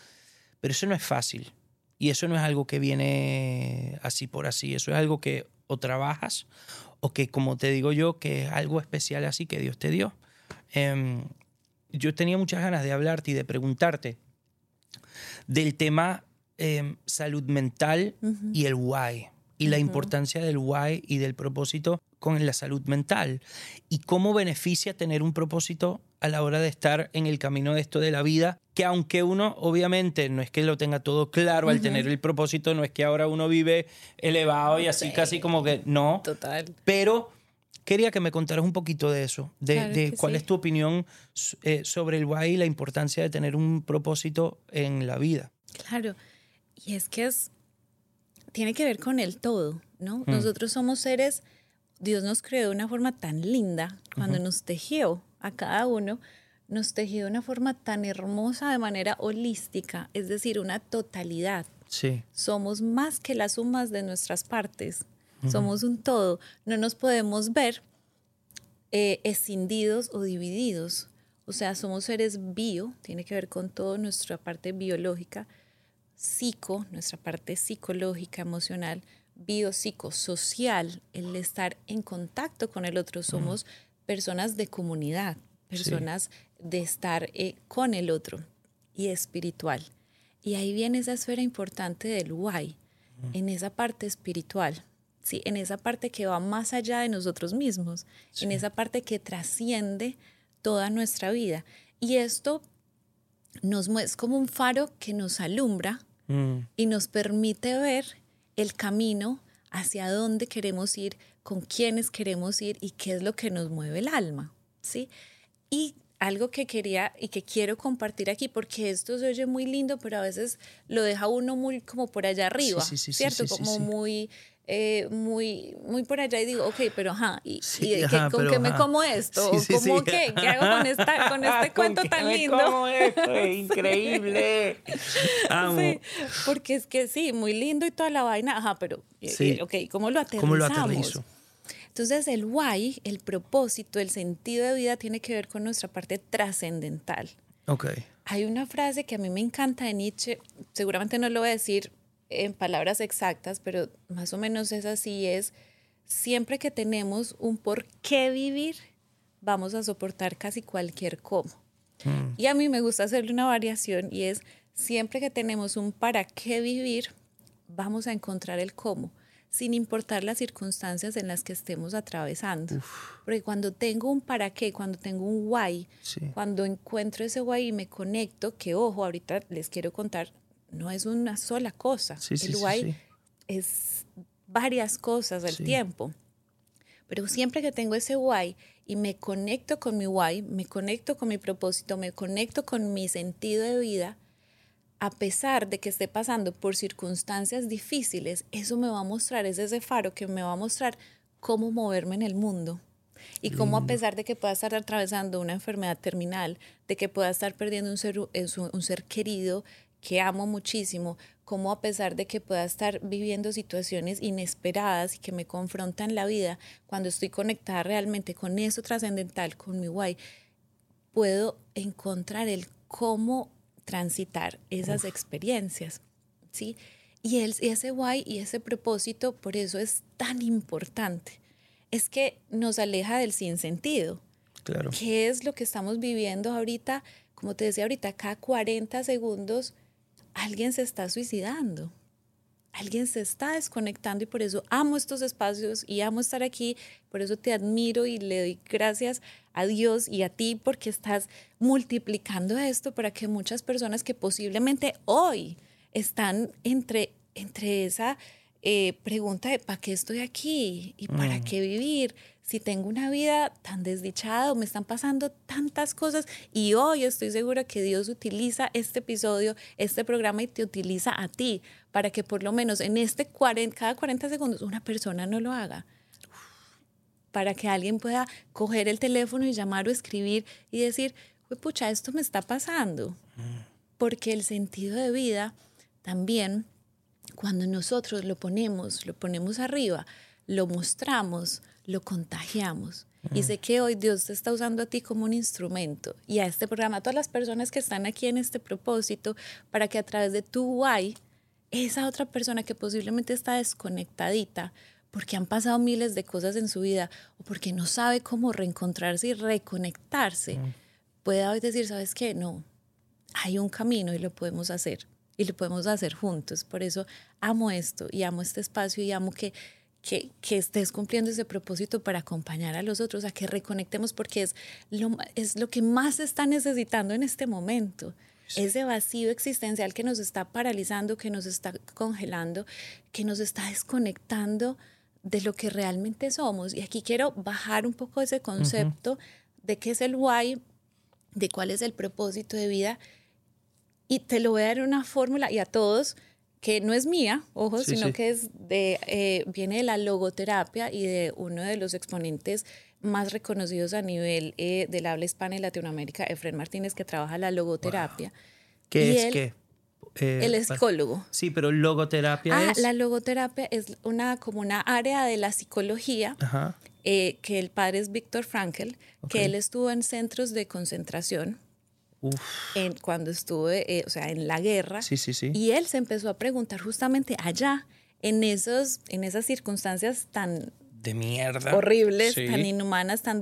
Speaker 2: pero eso no es fácil. Y eso no es algo que viene así por así, eso es algo que o trabajas o que, como te digo yo, que es algo especial así que Dios te dio. Em, yo tenía muchas ganas de hablarte y de preguntarte del tema em, salud mental y el why, y la importancia del why y del propósito con la salud mental, y cómo beneficia tener un propósito a la hora de estar en el camino de esto de la vida, que aunque uno obviamente no es que lo tenga todo claro al tener el propósito, no es que ahora uno vive elevado y así casi como que no.
Speaker 1: Total.
Speaker 2: Pero quería que me contaras un poquito de eso, de, cuál es tu opinión eh, sobre el why y la importancia de tener un propósito en la vida.
Speaker 1: Claro, y es que es, tiene que ver con el todo, ¿no? Mm. Nosotros somos seres, Dios nos creó de una forma tan linda cuando nos tejió a cada uno, nos tejió de una forma tan hermosa de manera holística, es decir, una totalidad.
Speaker 2: Sí.
Speaker 1: Somos más que las sumas de nuestras partes. Somos un todo. No nos podemos ver eh, escindidos o divididos. O sea, somos seres bio, tiene que ver con toda nuestra parte biológica, psico, nuestra parte psicológica, emocional, biopsicosocial, el estar en contacto con el otro. Somos personas de comunidad, personas de estar eh, con el otro y espiritual. Y ahí viene esa esfera importante del why, en esa parte espiritual, ¿sí? en esa parte que va más allá de nosotros mismos, en esa parte que trasciende toda nuestra vida. Y esto nos es como un faro que nos alumbra mm. y nos permite ver el camino hacia dónde queremos ir, con quiénes queremos ir y qué es lo que nos mueve el alma, ¿sí? Y algo que quería y que quiero compartir aquí, porque esto se oye muy lindo, pero a veces lo deja uno muy como por allá arriba, ¿cierto? como muy eh, muy, muy por allá y digo, ok, pero ajá, ¿y, con qué me como esto? ¿Cómo qué? ¿Qué hago con, esta, con este cuento tan lindo?
Speaker 2: Como esto? increíble.
Speaker 1: Sí, porque es que sí, muy lindo y toda la vaina, ajá, pero, eh, eh, ok, ¿cómo lo aterrizamos? ¿Cómo lo aterrizo? Entonces el why, el propósito, el sentido de vida tiene que ver con nuestra parte trascendental.
Speaker 2: Ok.
Speaker 1: Hay una frase que a mí me encanta de Nietzsche, seguramente no lo voy a decir en palabras exactas, pero más o menos es así, es siempre que tenemos un por qué vivir, vamos a soportar casi cualquier cómo. Mm. Y a mí me gusta hacerle una variación y es siempre que tenemos un para qué vivir, vamos a encontrar el cómo, sin importar las circunstancias en las que estemos atravesando. Porque cuando tengo un para qué, cuando tengo un why, cuando encuentro ese why y me conecto, que ojo, ahorita les quiero contar no es una sola cosa. el why es varias cosas al tiempo. Pero siempre que tengo ese why y me conecto con mi why, me conecto con mi propósito, me conecto con mi sentido de vida, a pesar de que esté pasando por circunstancias difíciles, eso me va a mostrar, es ese faro que me va a mostrar cómo moverme en el mundo, Y cómo a pesar de que pueda estar atravesando una enfermedad terminal, de que pueda estar perdiendo un ser, un ser querido que amo muchísimo, cómo a pesar de que pueda estar viviendo situaciones inesperadas y que me confrontan la vida, cuando estoy conectada realmente con eso trascendental, con mi guay, puedo encontrar el cómo transitar esas experiencias, ¿sí? Y, el, y ese guay y ese propósito, por eso es tan importante. Es que nos aleja del sinsentido.
Speaker 2: Claro.
Speaker 1: ¿Qué es lo que estamos viviendo ahorita? Como te decía ahorita, cada 40 segundos alguien se está suicidando. Alguien se está desconectando y por eso amo estos espacios y amo estar aquí. Por eso te admiro y le doy gracias a Dios y a ti porque estás multiplicando esto para que muchas personas que posiblemente hoy están entre, entre esa eh, pregunta de ¿para qué estoy aquí? ¿Y para mm. qué vivir? Si tengo una vida tan desdichada, me están pasando tantas cosas y hoy estoy segura que Dios utiliza este episodio, este programa y te utiliza a ti para que por lo menos en este 40, cada 40 segundos una persona no lo haga para que alguien pueda coger el teléfono y llamar o escribir y decir, pucha, esto me está pasando. Mm. Porque el sentido de vida también cuando nosotros lo ponemos, lo ponemos arriba, lo mostramos, lo contagiamos. Y sé que hoy Dios te está usando a ti como un instrumento y a este programa, a todas las personas que están aquí en este propósito, para que a través de tu guay, esa otra persona que posiblemente está desconectadita, porque han pasado miles de cosas en su vida o porque no sabe cómo reencontrarse y reconectarse, pueda hoy decir, ¿sabes qué? No, hay un camino y lo podemos hacer y lo podemos hacer juntos. Por eso amo esto y amo este espacio y amo que, que, que, estés cumpliendo ese propósito para acompañar a los otros, a que reconectemos, porque es lo, es lo que más se está necesitando en este momento. Ese vacío existencial que nos está paralizando, que nos está congelando, que nos está desconectando de lo que realmente somos. Y aquí quiero bajar un poco ese concepto de qué es el why, de cuál es el propósito de vida y te lo voy a dar una fórmula y a todos que no es mía, ojo, sino que es de, eh, viene de la logoterapia y de uno de los exponentes más reconocidos a nivel eh, del habla hispana y Latinoamérica, Efren Martínez, que trabaja la logoterapia.
Speaker 2: ¿Qué es qué?
Speaker 1: Eh, él es psicólogo.
Speaker 2: Sí, pero logoterapia
Speaker 1: ah,
Speaker 2: es...
Speaker 1: La logoterapia es una, como una área de la psicología que el padre es Víctor Frankl, que él estuvo en centros de concentración en, cuando estuve, eh, o sea, en la guerra.
Speaker 2: Sí, sí, sí.
Speaker 1: Y él se empezó a preguntar justamente allá, en, esos, en esas circunstancias tan...
Speaker 2: De mierda.
Speaker 1: Horribles, tan inhumanas, tan,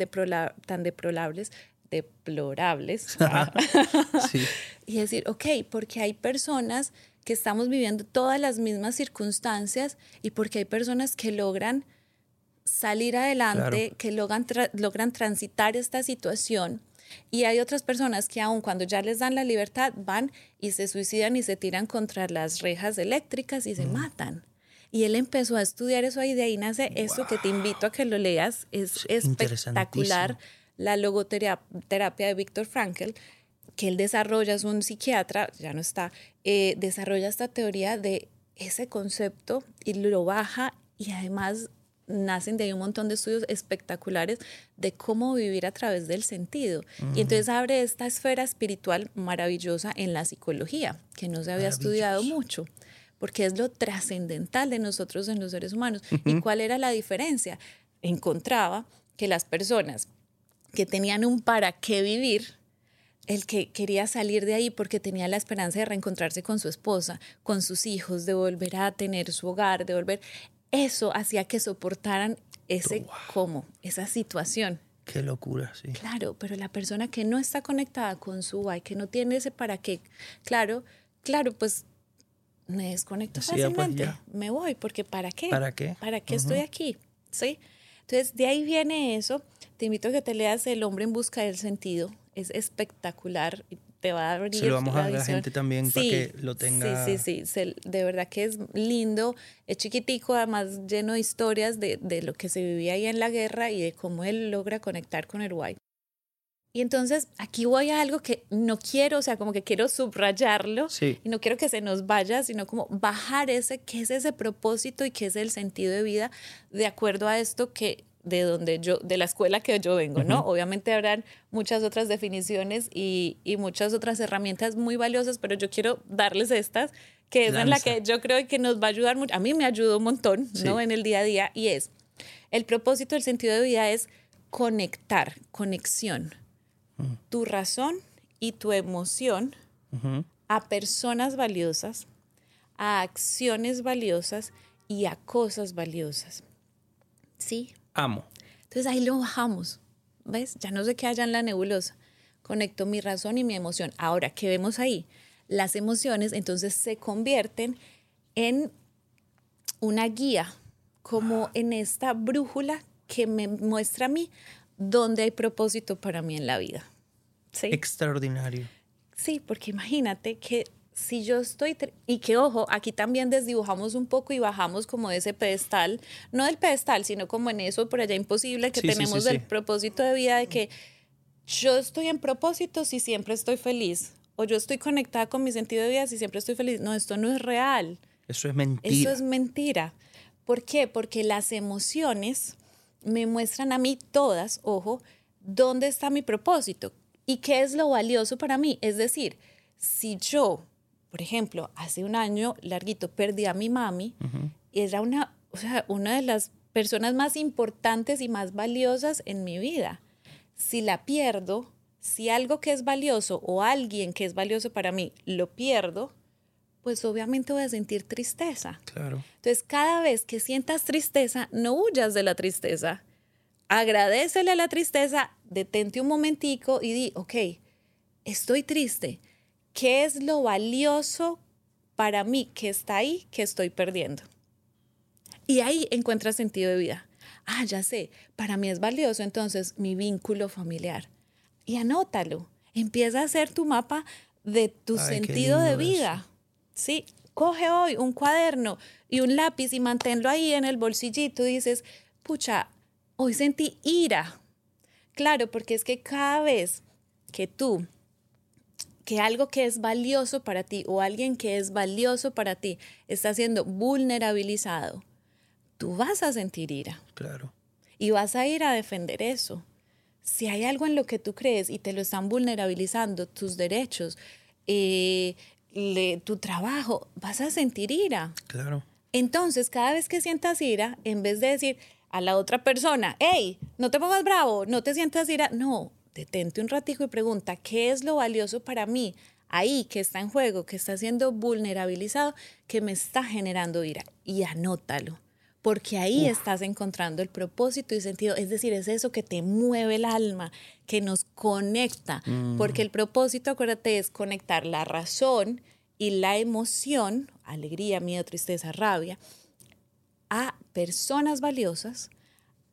Speaker 1: tan deplorables, deplorables. sí. Y decir, ok, porque hay personas que estamos viviendo todas las mismas circunstancias y porque hay personas que logran salir adelante, que logran, logran transitar esta situación y hay otras personas que aun cuando ya les dan la libertad van y se suicidan y se tiran contra las rejas eléctricas y se mm. matan. Y él empezó a estudiar eso ahí, de ahí nace esto que te invito a que lo leas. Es espectacular la logoterapia de Víctor Frankl, que él desarrolla, es un psiquiatra, ya no está, eh, desarrolla esta teoría de ese concepto y lo baja y además nacen de ahí un montón de estudios espectaculares de cómo vivir a través del sentido. Y entonces abre esta esfera espiritual maravillosa en la psicología, que no se había estudiado mucho, porque es lo trascendental de nosotros en los seres humanos. ¿Y cuál era la diferencia? Encontraba que las personas que tenían un para qué vivir, el que quería salir de ahí porque tenía la esperanza de reencontrarse con su esposa, con sus hijos, de volver a tener su hogar, de volver eso hacía que soportaran ese cómo, esa situación.
Speaker 2: Qué locura, sí.
Speaker 1: Claro, pero la persona que no está conectada con su why, que no tiene ese para qué, claro, claro, pues me desconecto pues, fácilmente, me voy, porque ¿para qué?
Speaker 2: ¿Para qué?
Speaker 1: ¿Para qué estoy aquí? ¿Sí? Entonces, de ahí viene eso. Te invito a que te leas El hombre en busca del sentido. Es espectacular te va a abrir.
Speaker 2: Se lo vamos a dar a la gente también para que lo tenga.
Speaker 1: Sí, sí, sí. de verdad que es lindo, es chiquitico, además lleno de historias de, de, lo que se vivía ahí en la guerra y de cómo él logra conectar con white. Y entonces aquí voy a algo que no quiero, o sea, como que quiero subrayarlo
Speaker 2: sí.
Speaker 1: y no quiero que se nos vaya, sino como bajar ese, qué es ese propósito y qué es el sentido de vida de acuerdo a esto que de donde yo, de la escuela que yo vengo, ¿no? Obviamente habrán muchas otras definiciones y, y, muchas otras herramientas muy valiosas, pero yo quiero darles estas, que es en la que yo creo que nos va a ayudar mucho. A mí me ayudó un montón, ¿no? En el día a día, y es, el propósito, el sentido de vida es conectar, conexión, tu razón y tu emoción a personas valiosas, a acciones valiosas y a cosas valiosas. ¿Sí?
Speaker 2: Amo.
Speaker 1: Entonces ahí lo bajamos. ¿Ves? Ya no sé qué haya en la nebulosa. Conecto mi razón y mi emoción. Ahora, ¿qué vemos ahí? Las emociones entonces se convierten en una guía, como en esta brújula que me muestra a mí dónde hay propósito para mí en la vida. ¿Sí?
Speaker 2: Extraordinario.
Speaker 1: Sí, porque imagínate que si yo estoy, y que ojo, aquí también desdibujamos un poco y bajamos como ese pedestal, no del pedestal, sino como en eso por allá imposible que tenemos el propósito de vida de que yo estoy en propósito si siempre estoy feliz, o yo estoy conectada con mi sentido de vida si siempre estoy feliz. No, esto no es real.
Speaker 2: Eso es mentira.
Speaker 1: Eso es mentira. ¿Por qué? Porque las emociones me muestran a mí todas, ojo, dónde está mi propósito y qué es lo valioso para mí. Es decir, si yo por ejemplo, hace un año larguito perdí a mi mami y era una, o sea, una de las personas más importantes y más valiosas en mi vida. Si la pierdo, si algo que es valioso o alguien que es valioso para mí lo pierdo, pues obviamente voy a sentir tristeza.
Speaker 2: Claro.
Speaker 1: Entonces, cada vez que sientas tristeza, no huyas de la tristeza. Agradecele a la tristeza, detente un momentico y di, ok, estoy triste ¿Qué es lo valioso para mí que está ahí que estoy perdiendo? Y ahí encuentras sentido de vida. Ah, ya sé, para mí es valioso entonces mi vínculo familiar. Y anótalo. Empieza a hacer tu mapa de tu sentido de vida. Sí, coge hoy un cuaderno y un lápiz y manténlo ahí en el bolsillito. Y dices, pucha, hoy sentí ira. Claro, porque es que cada vez que tú que algo que es valioso para ti o alguien que es valioso para ti está siendo vulnerabilizado, tú vas a sentir ira.
Speaker 2: Claro.
Speaker 1: Y vas a ir a defender eso. Si hay algo en lo que tú crees y te lo están vulnerabilizando, tus derechos, eh, tu trabajo, vas a sentir ira.
Speaker 2: Claro.
Speaker 1: Entonces, cada vez que sientas ira, en vez de decir a la otra persona, hey, no te pongas bravo, no te sientas ira, no, detente un ratico y pregunta, ¿qué es lo valioso para mí? Ahí que está en juego, que está siendo vulnerabilizado, que me está generando ira. Y anótalo, porque ahí estás encontrando el propósito y sentido. Es decir, es eso que te mueve el alma, que nos conecta. Mm. Porque el propósito, acuérdate, es conectar la razón y la emoción, alegría, miedo, tristeza, rabia, a personas valiosas,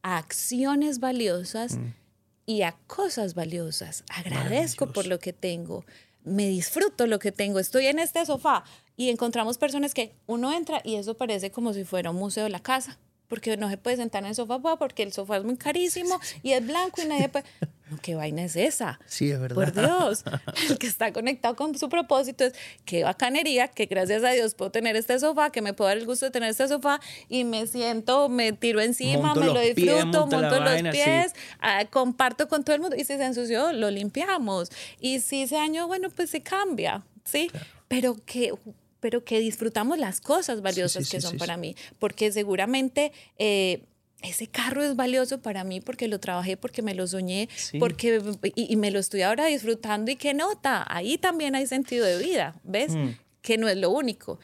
Speaker 1: a acciones valiosas. Mm y a cosas valiosas. Agradezco por lo que tengo, me disfruto lo que tengo. Estoy en este sofá y encontramos personas que uno entra y eso parece como si fuera un museo de la casa, porque no se puede sentar en el sofá porque el sofá es muy carísimo y es blanco y nadie puede... ¿Qué vaina es esa?
Speaker 2: Sí, es verdad.
Speaker 1: Por Dios, el que está conectado con su propósito es qué bacanería, que gracias a Dios puedo tener este sofá, que me puedo dar el gusto de tener este sofá y me siento, me tiro encima, me lo disfruto, monto, los pies, ah, comparto con todo el mundo y si se ensució, lo limpiamos. Y si se año, bueno, pues se cambia, ¿sí? Pero que pero que disfrutamos las cosas valiosas que son para mí, porque seguramente eh, ese carro es valioso para mí porque lo trabajé, porque me lo soñé, porque y, me lo estoy ahora disfrutando y qué nota, ahí también hay sentido de vida, ¿ves? Mm. Que no es lo único.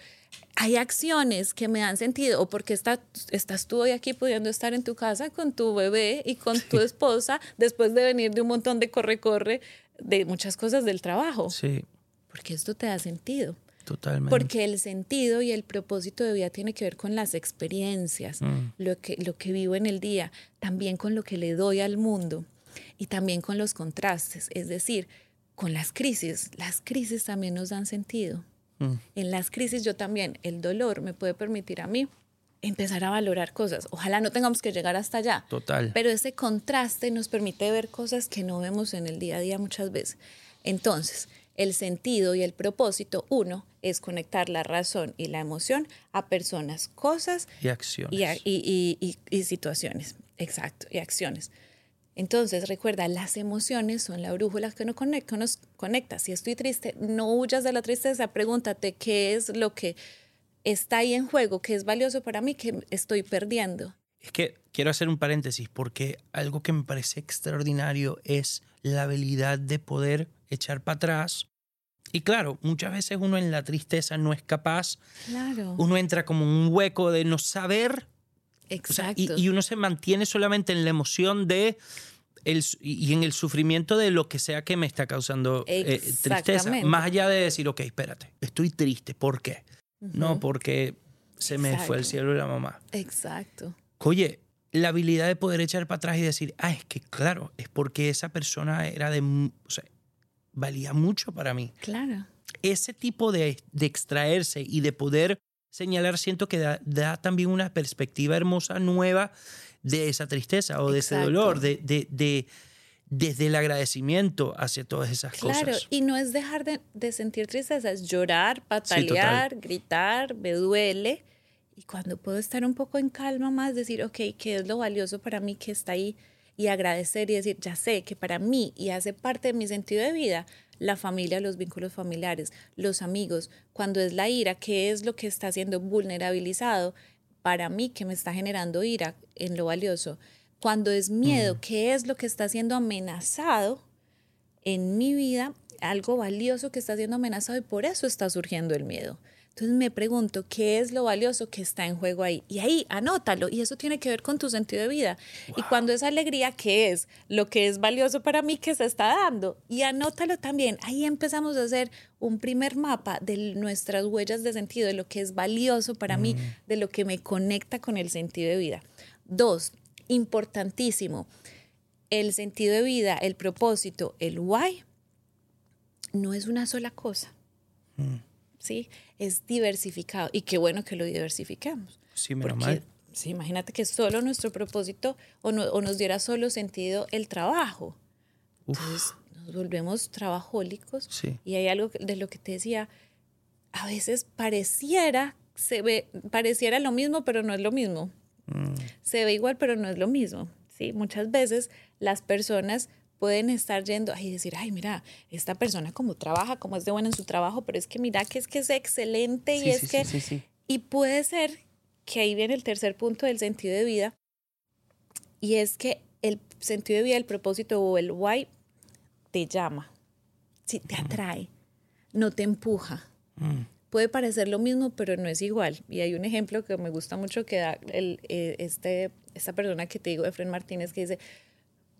Speaker 1: Hay acciones que me dan sentido, o porque está, estás tú hoy aquí pudiendo estar en tu casa con tu bebé y con tu esposa después de venir de un montón de corre-corre de muchas cosas del trabajo.
Speaker 2: Sí.
Speaker 1: Porque esto te da sentido.
Speaker 2: Totalmente.
Speaker 1: Porque el sentido y el propósito de vida tiene que ver con las experiencias, mm. lo, que, lo que vivo en el día, también con lo que le doy al mundo y también con los contrastes, es decir, con las crisis. Las crisis también nos dan sentido. Mm. En las crisis yo también, el dolor me puede permitir a mí empezar a valorar cosas. Ojalá no tengamos que llegar hasta allá.
Speaker 2: Total.
Speaker 1: Pero ese contraste nos permite ver cosas que no vemos en el día a día muchas veces. Entonces, el sentido y el propósito, uno, es conectar la razón y la emoción a personas, cosas
Speaker 2: Y acciones.
Speaker 1: y, a- y- y- y- y situaciones. Exacto, y acciones. Entonces, recuerda, las emociones son la brújula que nos conecta, que nos conecta. Si estoy triste, no huyas de la tristeza, pregúntate qué es lo que está ahí en juego, qué es valioso para mí, que estoy perdiendo.
Speaker 2: Es que quiero hacer un paréntesis porque algo que me parece extraordinario es la habilidad de poder echar para atrás. Y claro, muchas veces uno en la tristeza no es capaz,
Speaker 1: Claro.
Speaker 2: uno entra como un hueco de no saber O sea,
Speaker 1: Exacto.
Speaker 2: y, y uno se mantiene solamente en la emoción de el, y en el sufrimiento de lo que sea que me está causando eh, tristeza. Más allá de decir, ok, espérate, estoy triste. ¿Por qué? No, porque se me fue el
Speaker 1: Exacto.
Speaker 2: cielo de la mamá.
Speaker 1: Exacto.
Speaker 2: Oye, la habilidad de poder echar para atrás y decir, ah, es que claro, es porque esa persona era de, o sea, valía mucho para mí.
Speaker 1: Claro.
Speaker 2: Ese tipo de, de extraerse y de poder señalar, siento que da, da también una perspectiva hermosa nueva de esa tristeza o de ese dolor, de, de, de- desde el agradecimiento hacia todas esas
Speaker 1: Claro,
Speaker 2: cosas.
Speaker 1: y no es dejar de, de sentir tristeza, es llorar, patalear, gritar, me duele. Y cuando puedo estar un poco en calma más, decir, ok, ¿qué es lo valioso para mí que está ahí? Y agradecer y decir, ya sé que para mí y hace parte de mi sentido de vida, la familia, los vínculos familiares, los amigos, cuando es la ira, ¿qué es lo que está siendo vulnerabilizado para mí que me está generando ira en lo valioso? Cuando es miedo, ¿qué es lo que está siendo amenazado en mi vida algo valioso que está siendo amenazado y por eso está surgiendo el miedo. Entonces me pregunto, ¿qué es lo valioso que está en juego ahí? Y ahí, anótalo. Y eso tiene que ver con tu sentido de vida. Y cuando es alegría, ¿qué es? Lo que es valioso para mí que se está dando. Y anótalo también. Ahí empezamos a hacer un primer mapa de nuestras huellas de sentido, de lo que es valioso para mí, de lo que me conecta con el sentido de vida. Dos, importantísimo, el sentido de vida, el propósito, el why, no es una sola cosa. ¿Sí? Es diversificado. Y qué bueno que lo diversifiquemos.
Speaker 2: Sí, menos mal.
Speaker 1: sí, imagínate que solo nuestro propósito o, no- o nos diera solo sentido el trabajo.
Speaker 2: Uf.
Speaker 1: Entonces nos volvemos trabajólicos.
Speaker 2: Sí.
Speaker 1: Y hay algo de lo que te decía, a veces pareciera, se ve, pareciera lo mismo, pero no es lo mismo.
Speaker 2: Mm.
Speaker 1: Se ve igual, pero no es lo mismo. ¿sí? Muchas veces las personas pueden estar yendo y decir, ay, mira, esta persona como trabaja, como es de buena en su trabajo, pero es que mira que es que es excelente
Speaker 2: Sí,
Speaker 1: y es
Speaker 2: sí,
Speaker 1: que...
Speaker 2: sí.
Speaker 1: Y puede ser que ahí viene el tercer punto del sentido de vida, y es que el sentido de vida, el propósito o el why te llama, sí, te atrae, no te empuja.
Speaker 2: Mm.
Speaker 1: Puede parecer lo mismo, pero no es igual. Y hay un ejemplo que me gusta mucho que da el, eh, este, esta persona que te digo, Efren Martínez, que dice,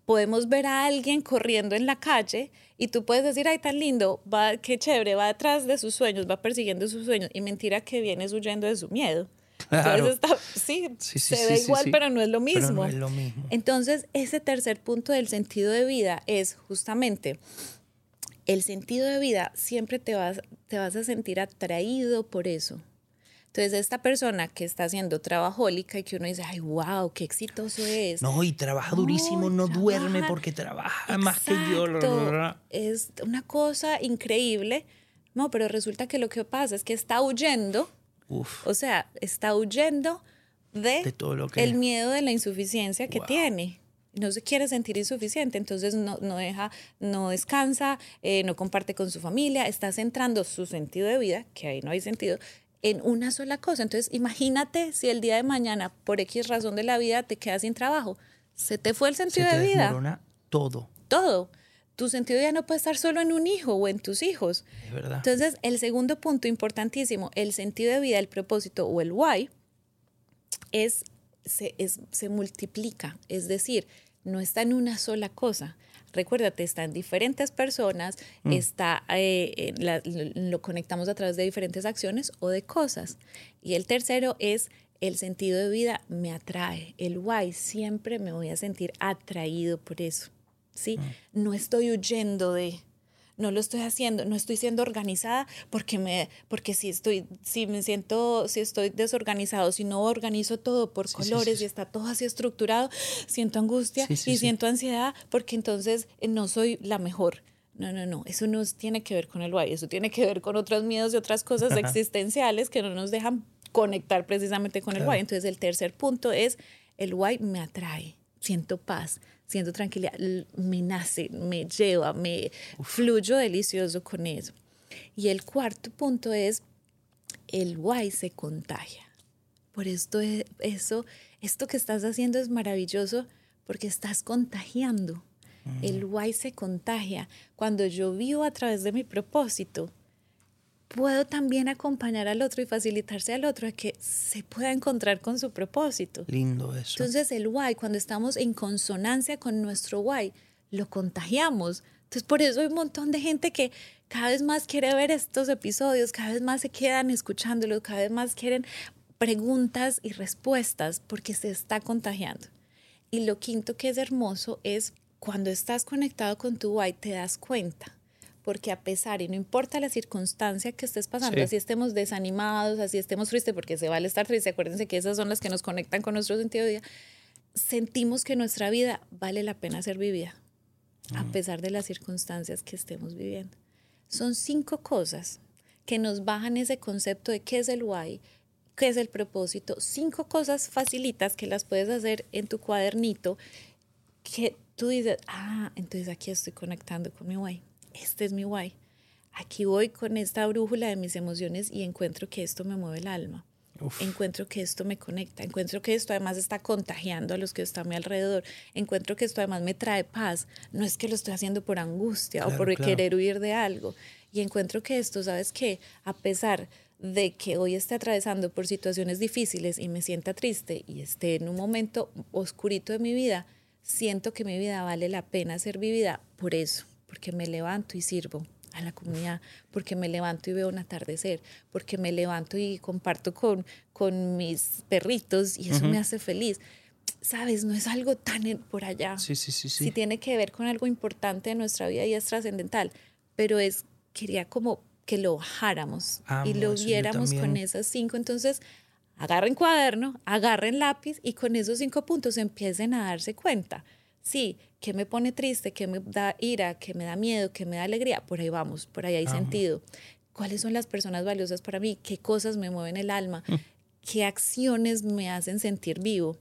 Speaker 1: podemos ver a alguien corriendo en la calle y tú puedes decir, ay, tan lindo, va, qué chévere, va atrás de sus sueños, va persiguiendo sus sueños. Y mentira que vienes huyendo de su miedo.
Speaker 2: Claro.
Speaker 1: Entonces, está, sí,
Speaker 2: Sí, sí,
Speaker 1: se ve igual, pero no es lo mismo.
Speaker 2: Pero no es lo mismo.
Speaker 1: Entonces, ese tercer punto del sentido de vida es justamente el sentido de vida, siempre te vas, te vas a sentir atraído por eso. Entonces, esta persona que está haciendo trabajólica y que uno dice, ay, wow, qué exitoso es.
Speaker 2: No, y trabaja durísimo, no
Speaker 1: trabaja.
Speaker 2: duerme porque trabaja más que yo.
Speaker 1: Exacto. Es una cosa increíble. No, pero resulta que lo que pasa es que está huyendo,
Speaker 2: Uf,
Speaker 1: o sea, está huyendo de,
Speaker 2: De todo lo que-
Speaker 1: el miedo de la insuficiencia que
Speaker 2: Wow.
Speaker 1: tiene. No se quiere sentir insuficiente, entonces no, no deja, no descansa, eh, no comparte con su familia, está centrando su sentido de vida, que ahí no hay sentido, en una sola cosa. Entonces, imagínate si el día de mañana, por X razón de la vida, te quedas sin trabajo. Se te fue el
Speaker 2: se
Speaker 1: sentido
Speaker 2: te
Speaker 1: de vida
Speaker 2: todo,
Speaker 1: todo. Tu sentido ya no puede estar solo en un hijo o en tus hijos.
Speaker 2: es verdad.
Speaker 1: Entonces, el segundo punto importantísimo, el sentido de vida, el propósito o el why, es se, es- se multiplica. Es decir, no está en una sola cosa. Recuérdate, está en diferentes personas, está, eh, la- lo conectamos a través de diferentes acciones o de cosas. Y el tercero es el sentido de vida me atrae. El why, siempre me voy a sentir atraído por eso. ¿sí? No estoy huyendo de, no lo estoy haciendo, no estoy siendo organizada porque me, porque si estoy, si me siento, si estoy desorganizado, si no organizo todo por
Speaker 2: sí,
Speaker 1: colores
Speaker 2: sí, sí.
Speaker 1: y está todo así estructurado, siento angustia y siento ansiedad porque entonces eh, no soy la mejor. No, no, no, eso no tiene que ver con el why, eso tiene que ver con otros miedos y otras cosas existenciales que no nos dejan conectar precisamente con el why. Entonces el tercer punto es, el why me atrae, siento paz, siento tranquilidad, me nace, me lleva, me fluyo delicioso con eso. Y el cuarto punto es, el why se contagia. Por esto, eso, esto que estás haciendo es maravilloso porque estás contagiando. El why se contagia. Cuando yo vivo a través de mi propósito, puedo también acompañar al otro y facilitarse al otro a que se pueda encontrar con su propósito.
Speaker 2: Lindo eso.
Speaker 1: Entonces el why, cuando estamos en consonancia con nuestro why, lo contagiamos. Entonces por eso hay un montón de gente que cada vez más quiere ver estos episodios, cada vez más se quedan escuchándolos, cada vez más quieren preguntas y respuestas porque se está contagiando. Y lo quinto que es hermoso es cuando estás conectado con tu why te das cuenta porque a pesar y no importa la circunstancia que estés pasando, así estemos desanimados, así estemos tristes, porque se vale estar triste, acuérdense que esas son las que nos conectan con nuestro sentido de vida, sentimos que nuestra vida vale la pena ser vivida, a pesar de las circunstancias que estemos viviendo. Son cinco cosas que nos bajan ese concepto de qué es el why, qué es el propósito, cinco cosas facilitas que las puedes hacer en tu cuadernito que tú dices, ah, entonces aquí estoy conectando con mi why este es mi why. Aquí voy con esta brújula de mis emociones y encuentro que esto me mueve el alma. Encuentro que esto me conecta, encuentro que esto además está contagiando a los que están a mi alrededor, encuentro que esto además me trae paz, no es que lo estoy haciendo por angustia o por querer huir de algo, y encuentro que esto, ¿sabes qué? A pesar de que hoy esté atravesando por situaciones difíciles y me sienta triste y esté en un momento oscurito de mi vida, siento que mi vida vale la pena ser vivida por eso, porque me levanto y sirvo a la comunidad, porque me levanto y veo un atardecer, porque me levanto y comparto con, con mis perritos y eso me hace feliz. Sabes, no es algo tan por allá.
Speaker 2: Sí, sí, sí, sí.
Speaker 1: Sí tiene que ver con algo importante de nuestra vida y es trascendental, pero es, quería como que lo bajáramos y lo viéramos con esas cinco. Entonces, agarren cuaderno, agarren lápiz y con esos cinco puntos empiecen a darse cuenta. Sí, ¿Qué me pone triste? ¿Qué me da ira? ¿Qué me da miedo? ¿Qué me da alegría? Por ahí vamos, por ahí hay sentido. ¿Cuáles son las personas valiosas para mí? ¿Qué cosas me mueven el alma? Mm. ¿Qué acciones me hacen sentir vivo?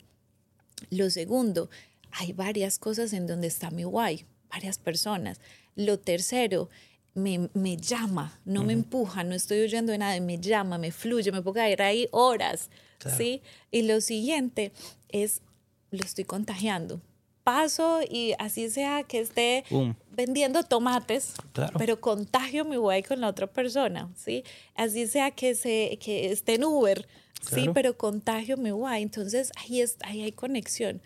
Speaker 1: Lo segundo, hay varias cosas en donde está mi guay, varias personas. Lo tercero, me, me llama, no me empuja, no estoy oyendo de nada, me llama, me fluye, me puedo caer ahí horas, ¿sí? Y lo siguiente es, lo estoy contagiando paso y así sea que esté vendiendo tomates, pero contagio mi guay con la otra persona, ¿sí? Así sea que, se, que esté en Uber, ¿sí? Pero contagio mi guay. Entonces ahí, es, ahí hay conexión.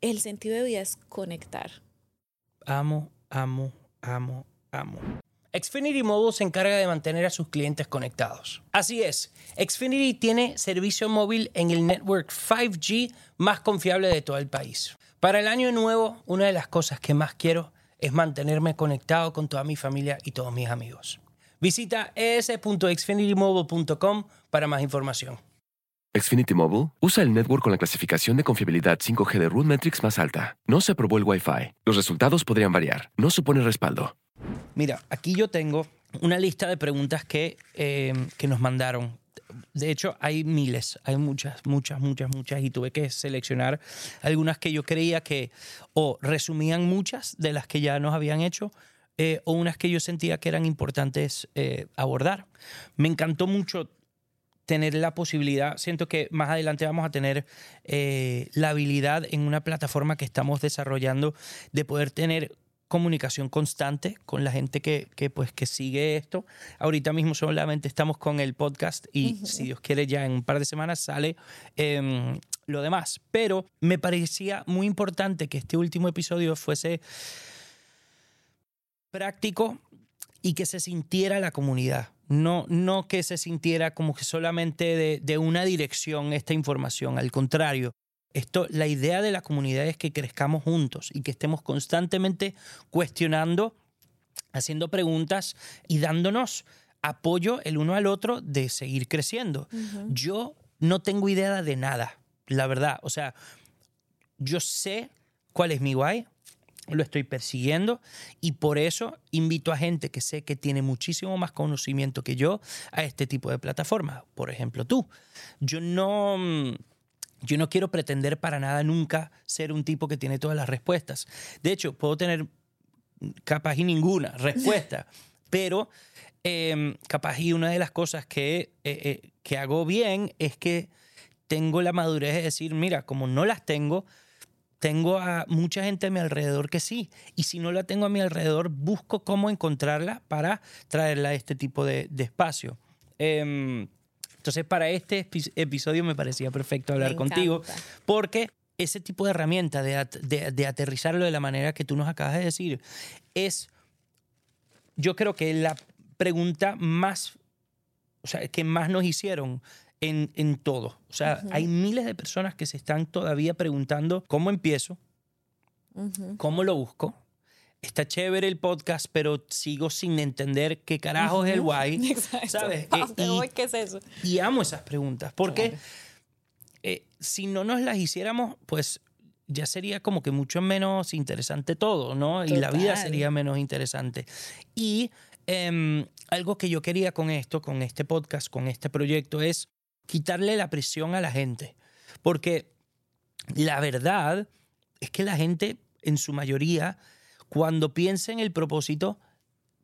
Speaker 1: El sentido de vida es conectar.
Speaker 2: Amo, amo, amo, amo. Xfinity Mobile se encarga de mantener a sus clientes conectados. Así es, Xfinity tiene servicio móvil en el network 5G más confiable de todo el país. Para el año nuevo, una de las cosas que más quiero es mantenerme conectado con toda mi familia y todos mis amigos. Visita es.xfinitymobile.com para más información.
Speaker 3: Xfinity Mobile usa el network con la clasificación de confiabilidad 5G de RootMetrics más alta. No se aprobó el Wi-Fi. Los resultados podrían variar. No supone respaldo.
Speaker 2: Mira, aquí yo tengo una lista de preguntas que, eh, que nos mandaron de hecho, hay miles, hay muchas, muchas, muchas, muchas, y tuve que seleccionar algunas que yo creía que o resumían muchas de las que ya nos habían hecho, eh, o unas que yo sentía que eran importantes eh, abordar. Me encantó mucho tener la posibilidad, siento que más adelante vamos a tener eh, la habilidad en una plataforma que estamos desarrollando de poder tener comunicación constante con la gente que, que, pues, que sigue esto. Ahorita mismo solamente estamos con el podcast y si Dios quiere ya en un par de semanas sale em, lo demás. Pero me parecía muy importante que este último episodio fuese práctico y que se sintiera la comunidad. No, no que se sintiera como que solamente de, de una dirección esta información, al contrario, esto, la idea de la comunidad es que crezcamos juntos y que estemos constantemente cuestionando, haciendo preguntas y dándonos apoyo el uno al otro de seguir creciendo. Yo no tengo idea de nada, la verdad. O sea, yo sé cuál es mi guay, lo estoy persiguiendo y por eso invito a gente que sé que tiene muchísimo más conocimiento que yo a este tipo de plataformas. Por ejemplo, tú. Yo no... Yo no quiero pretender para nada nunca ser un tipo que tiene todas las respuestas. De hecho, puedo tener capaz y ninguna respuesta, pero eh, capaz y una de las cosas que, eh, eh, que hago bien es que tengo la madurez de decir, mira, como no las tengo, tengo a mucha gente a mi alrededor que sí. Y si no la tengo a mi alrededor, busco cómo encontrarla para traerla a este tipo de, de espacio. Em, entonces, para este epi- episodio me parecía perfecto hablar contigo, porque ese tipo de herramienta de, at- de- de aterrizarlo de la manera que tú nos acabas de decir es, yo creo que la pregunta más, o sea, que más nos hicieron en, en todo. O sea, hay miles de personas que se están todavía preguntando cómo empiezo,
Speaker 1: Ujú.
Speaker 2: cómo lo busco. Está chévere el podcast, pero sigo sin entender qué carajo es el why.
Speaker 1: Exacto.
Speaker 2: ¿Sabes?
Speaker 1: ¿A
Speaker 2: Eh, y-
Speaker 1: voy? ¿Qué es eso?
Speaker 2: y amo esas preguntas, porque
Speaker 1: Claro.
Speaker 2: eh, si no nos las hiciéramos, pues ya sería como que mucho menos interesante todo, ¿no? Y la vida
Speaker 1: Total.
Speaker 2: sería menos interesante. Y em, algo que yo quería con esto, con este podcast, con este proyecto, es quitarle la presión a la gente. Porque la verdad es que la gente, en su mayoría, cuando piensa en el propósito,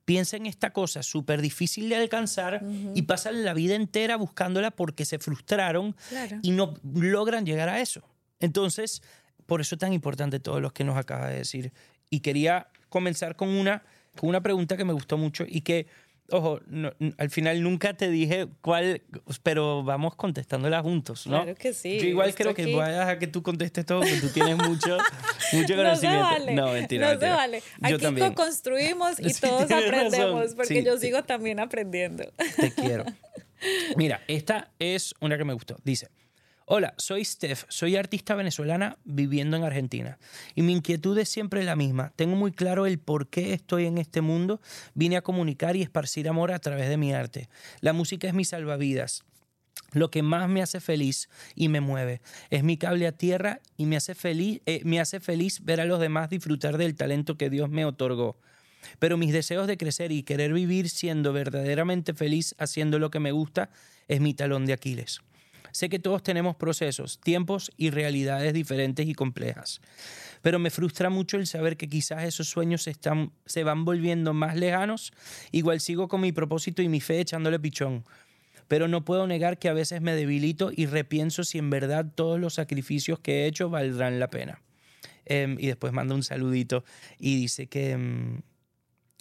Speaker 2: piensa en esta cosa súper difícil de alcanzar y pasan la vida entera buscándola porque se frustraron
Speaker 1: Claro.
Speaker 2: y no logran llegar a eso. Entonces, por eso es tan importante todo lo que nos acaba de decir. Y quería comenzar con una, con una pregunta que me gustó mucho y que, ojo, no- al final nunca te dije cuál, pero vamos contestándola juntos, ¿no?
Speaker 1: Claro que sí,
Speaker 2: Yo igual creo que
Speaker 1: aquí-
Speaker 2: voy a dejar que tú contestes todo porque tú tienes mucho, mucho
Speaker 1: No se
Speaker 2: conocimiento.
Speaker 1: vale.
Speaker 2: No, mentira.
Speaker 1: No
Speaker 2: mentira.
Speaker 1: se vale.
Speaker 2: Yo
Speaker 1: Aquí
Speaker 2: también.
Speaker 1: construimos y
Speaker 2: Sí,
Speaker 1: todos
Speaker 2: tienes razón.
Speaker 1: aprendemos, porque
Speaker 2: Sí,
Speaker 1: yo sigo también aprendiendo.
Speaker 2: Te quiero. Mira, esta es una que me gustó. Dice, hola, soy Steph, soy artista venezolana viviendo en Argentina. Y mi inquietud es siempre la misma. Tengo muy claro el por qué estoy en este mundo. Vine a comunicar y esparcir amor a través de mi arte. La música es mi salvavidas. Lo que más me hace feliz y me mueve es mi cable a tierra y me hace feliz, eh, me hace feliz ver a los demás disfrutar del talento que Dios me otorgó. Pero mis deseos de crecer y querer vivir siendo verdaderamente feliz haciendo lo que me gusta es mi talón de Aquiles. Sé que todos tenemos procesos, tiempos y realidades diferentes y complejas, pero me frustra mucho el saber que quizás esos sueños se, están, se van volviendo más lejanos. Igual sigo con mi propósito y mi fe echándole pichón, pero no puedo negar que a veces me debilito y repienso si en verdad todos los sacrificios que he hecho valdrán la pena. Em, y después manda un saludito y dice que... em,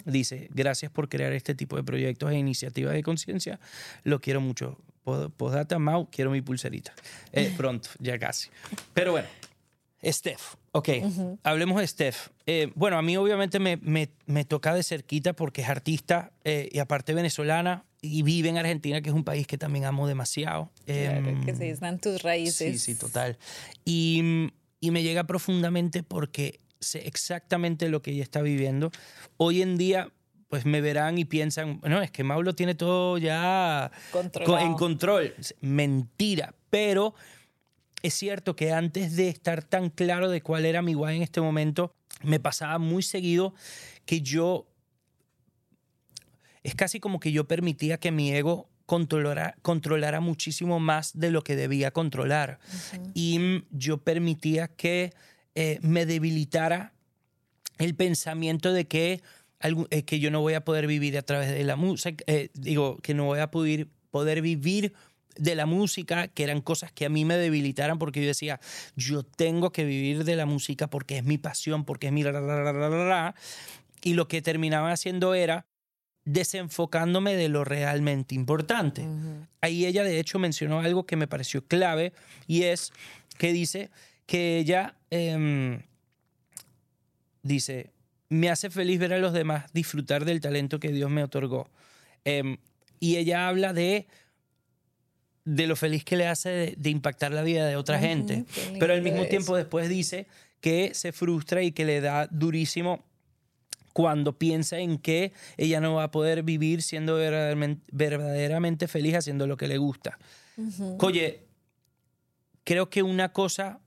Speaker 2: Dice, gracias por crear este tipo de proyectos e iniciativas de conciencia. Lo quiero mucho. Postdata, Mau, quiero mi pulserita. Eh, pronto, ya casi. Pero bueno, Steph. Ok, hablemos de Steph. Eh, bueno, a mí obviamente me, me- me toca de cerquita porque es artista eh, y aparte venezolana y vive en Argentina, que es un país que también amo demasiado.
Speaker 1: Claro,
Speaker 2: Em,
Speaker 1: que sí, están tus raíces.
Speaker 2: Sí, sí, total. Y, y me llega profundamente porque sé exactamente lo que ella está viviendo. Hoy en día, pues me verán y piensan, no, es que Mau lo tiene todo ya
Speaker 1: Controlado.
Speaker 2: co- en control. Mentira, pero es cierto que antes de estar tan claro de cuál era mi guay en este momento, me pasaba muy seguido que yo es casi como que yo permitía que mi ego controlara, controlara muchísimo más de lo que debía controlar. Y yo permitía que eh, me debilitara el pensamiento de que, algu- eh, que yo no voy a poder vivir a través de la música, eh, digo, que no voy a poder, poder vivir de la música, que eran cosas que a mí me debilitaran porque yo decía, yo tengo que vivir de la música porque es mi pasión, porque es mi... ra, ra, ra. Y lo que terminaba haciendo era desenfocándome de lo realmente importante.
Speaker 1: Ujú.
Speaker 2: Ahí ella de hecho mencionó algo que me pareció clave y es que dice que ella em, dice, me hace feliz ver a los demás disfrutar del talento que Dios me otorgó. Em, y ella habla de de lo feliz que le hace de, de impactar la vida de otra gente. Pero al mismo tiempo después dice que se frustra y que le da durísimo cuando piensa en que ella no va a poder vivir siendo verdaderamente, verdaderamente feliz haciendo lo que le gusta. Oye, creo que una cosa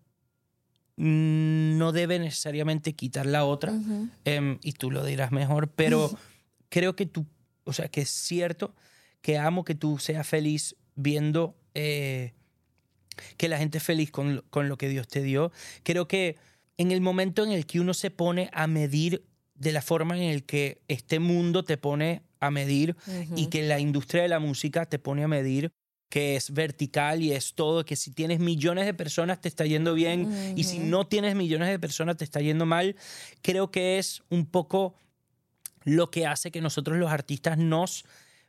Speaker 2: no debe necesariamente quitar la otra, em, y tú lo dirás mejor, pero creo que tú, o sea, que es cierto que amo que tú seas feliz viendo eh, que la gente es feliz con, con lo que Dios te dio. Creo que en el momento en el que uno se pone a medir de la forma en el que este mundo te pone a medir y que la industria de la música te pone a medir, que es vertical y es todo, que si tienes millones de personas te está yendo bien y si no tienes millones de personas te está yendo mal, creo que es un poco lo que hace que nosotros los artistas nos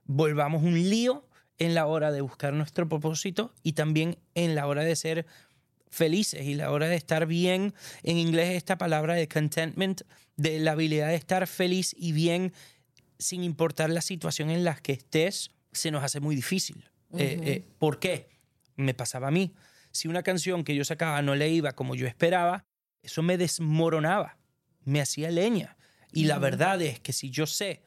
Speaker 2: volvamos un lío en la hora de buscar nuestro propósito y también en la hora de ser felices y la hora de estar bien. En inglés esta palabra de contentment, de la habilidad de estar feliz y bien sin importar la situación en la que estés, se nos hace muy difícil. Eh, eh, ¿Por qué? Me pasaba a mí. Si una canción que yo sacaba no le iba como yo esperaba, eso me desmoronaba, me hacía leña. Y la verdad es que si yo sé,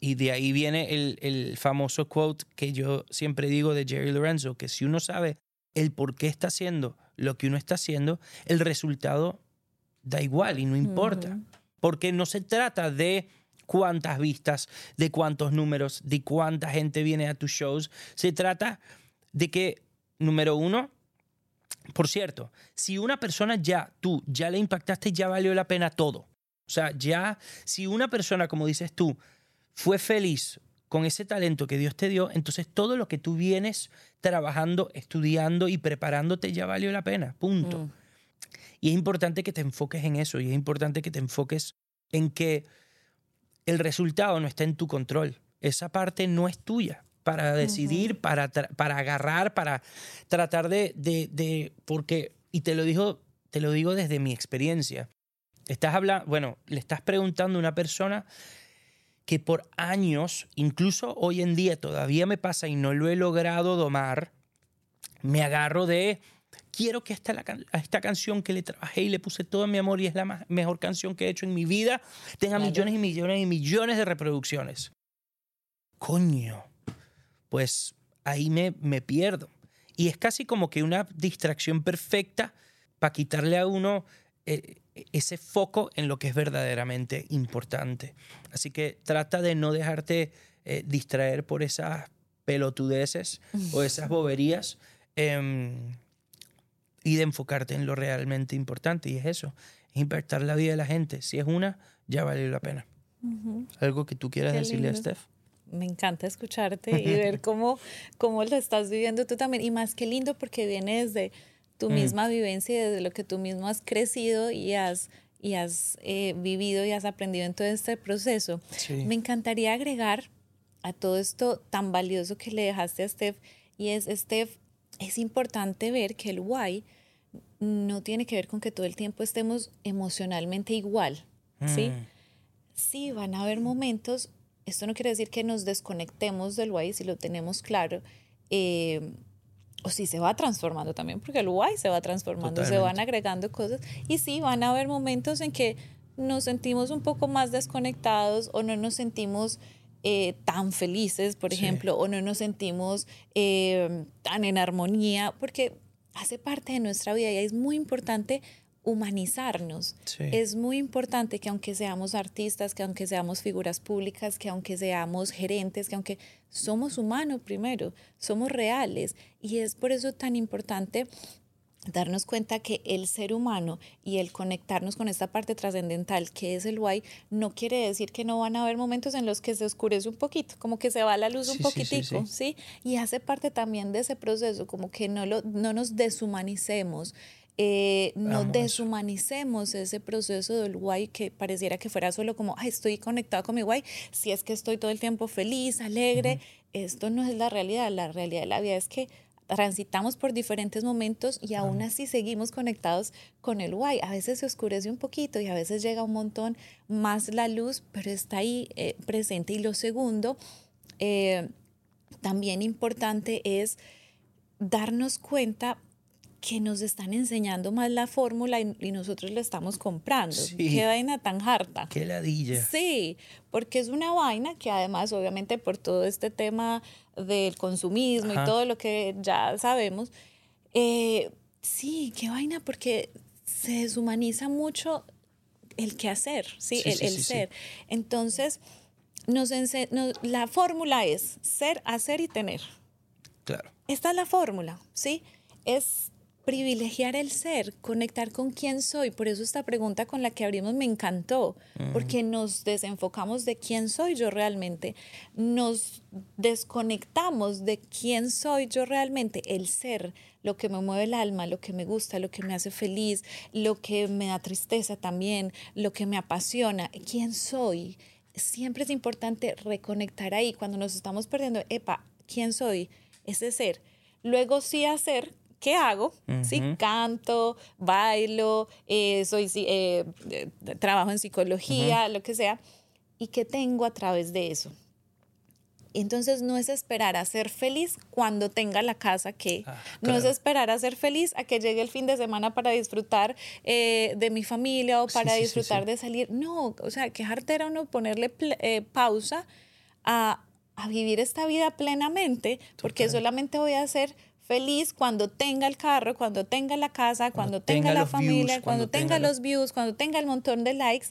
Speaker 2: y de ahí viene el, el famoso quote que yo siempre digo de Jerry Lorenzo, que si uno sabe el por qué está haciendo lo que uno está haciendo, el resultado da igual y no importa. Porque no se trata de cuántas vistas, de cuántos números, de cuánta gente viene a tus shows. Se trata de que, número uno, por cierto, si una persona ya, tú, ya le impactaste, ya valió la pena todo. O sea, ya, si una persona, como dices tú, fue feliz con ese talento que Dios te dio, entonces todo lo que tú vienes trabajando, estudiando y preparándote ya valió la pena, punto. Mm. Y es importante que te enfoques en eso y es importante que te enfoques en que el resultado no está en tu control. Esa parte no es tuya para decidir, para, para agarrar, para tratar de, de, de, porque, y te lo, digo, te lo digo desde mi experiencia, estás hablando, bueno, le estás preguntando a una persona que por años, incluso hoy en día todavía me pasa y no lo he logrado domar, me agarro de, quiero que esta, esta canción que le trabajé y le puse todo mi amor y es la mejor canción que he hecho en mi vida, tenga millones y millones y millones de reproducciones. Coño, pues ahí me, me pierdo. Y es casi como que una distracción perfecta para quitarle a uno eh, ese foco en lo que es verdaderamente importante. Así que trata de no dejarte eh, distraer por esas pelotudeces o esas boberías em, y de enfocarte en lo realmente importante. Y es eso, es impactar la vida de la gente. Si es una, ya vale la pena. ¿Algo que tú quieras decirle a Steph?
Speaker 1: Me encanta escucharte y ver cómo, cómo lo estás viviendo tú también. Y más que lindo porque viene desde tu mm. misma vivencia y desde lo que tú mismo has crecido y has, y has eh, vivido y has aprendido en todo este proceso. Me encantaría agregar a todo esto tan valioso que le dejaste a Steph y es, Steph, es importante ver que el why no tiene que ver con que todo el tiempo estemos emocionalmente igual, ¿sí? Mm. Sí, van a haber momentos, esto no quiere decir que nos desconectemos del why si lo tenemos claro, eh, o si se va transformando también, porque el guay se va transformando, se van agregando cosas y sí, van a haber momentos en que nos sentimos un poco más desconectados o no nos sentimos eh, tan felices, por ejemplo, o no nos sentimos eh, tan en armonía, porque hace parte de nuestra vida y es muy importante humanizarnos. Es muy importante que aunque seamos artistas, que aunque seamos figuras públicas, que aunque seamos gerentes, que aunque somos humanos primero, somos reales. Y es por eso tan importante darnos cuenta que el ser humano y el conectarnos con esta parte trascendental que es el why no quiere decir que no van a haber momentos en los que se oscurece un poquito, como que se va la luz un poquitico, sí, Y hace parte también de ese proceso, como que no, lo, no nos deshumanicemos, eh, no deshumanicemos ese proceso del guay que pareciera que fuera solo como, estoy conectado con mi guay, si es que estoy todo el tiempo feliz, alegre. Esto no es la realidad. La realidad de la vida es que transitamos por diferentes momentos y aún así seguimos conectados con el guay. A veces se oscurece un poquito y a veces llega un montón más la luz, pero está ahí eh, presente. Y lo segundo, eh, también importante es darnos cuenta que nos están enseñando más la fórmula y, nosotros la estamos comprando. Qué vaina tan harta.
Speaker 2: Qué ladilla.
Speaker 1: Sí, porque es una vaina que además, obviamente, por todo este tema del consumismo y todo lo que ya sabemos, eh, sí, qué vaina, porque se deshumaniza mucho el qué hacer, ¿sí?
Speaker 2: Sí,
Speaker 1: el
Speaker 2: sí,
Speaker 1: el
Speaker 2: sí,
Speaker 1: ser. Entonces, nos ense- nos- la fórmula es ser, hacer y tener.
Speaker 2: Claro.
Speaker 1: Esta es la fórmula, ¿sí? Es privilegiar el ser, conectar con quién soy. Por eso esta pregunta con la que abrimos me encantó, porque nos desenfocamos de quién soy yo realmente, nos desconectamos de quién soy yo realmente, el ser, lo que me mueve el alma, lo que me gusta, lo que me hace feliz, lo que me da tristeza también, lo que me apasiona, quién soy. Siempre es importante reconectar ahí cuando nos estamos perdiendo, epa, ¿quién soy? Ese ser. Luego sí hacer, ¿qué hago? Sí, canto, bailo, eh, soy, eh, eh, trabajo en psicología, lo que sea. ¿Y qué tengo a través de eso? Entonces no es esperar a ser feliz cuando tenga la casa que,
Speaker 2: Ah,
Speaker 1: no es esperar a ser feliz a que llegue el fin de semana para disfrutar eh, de mi familia o para
Speaker 2: sí, sí,
Speaker 1: disfrutar
Speaker 2: sí.
Speaker 1: de salir. No, o sea, que era uno ponerle eh, pausa a, a vivir esta vida plenamente, porque solamente voy a ser feliz cuando tenga el carro, cuando tenga la casa, cuando, tenga,
Speaker 2: tenga
Speaker 1: la familia,
Speaker 2: views,
Speaker 1: cuando,
Speaker 2: cuando
Speaker 1: tenga,
Speaker 2: tenga lo-
Speaker 1: los views, cuando tenga el montón de likes.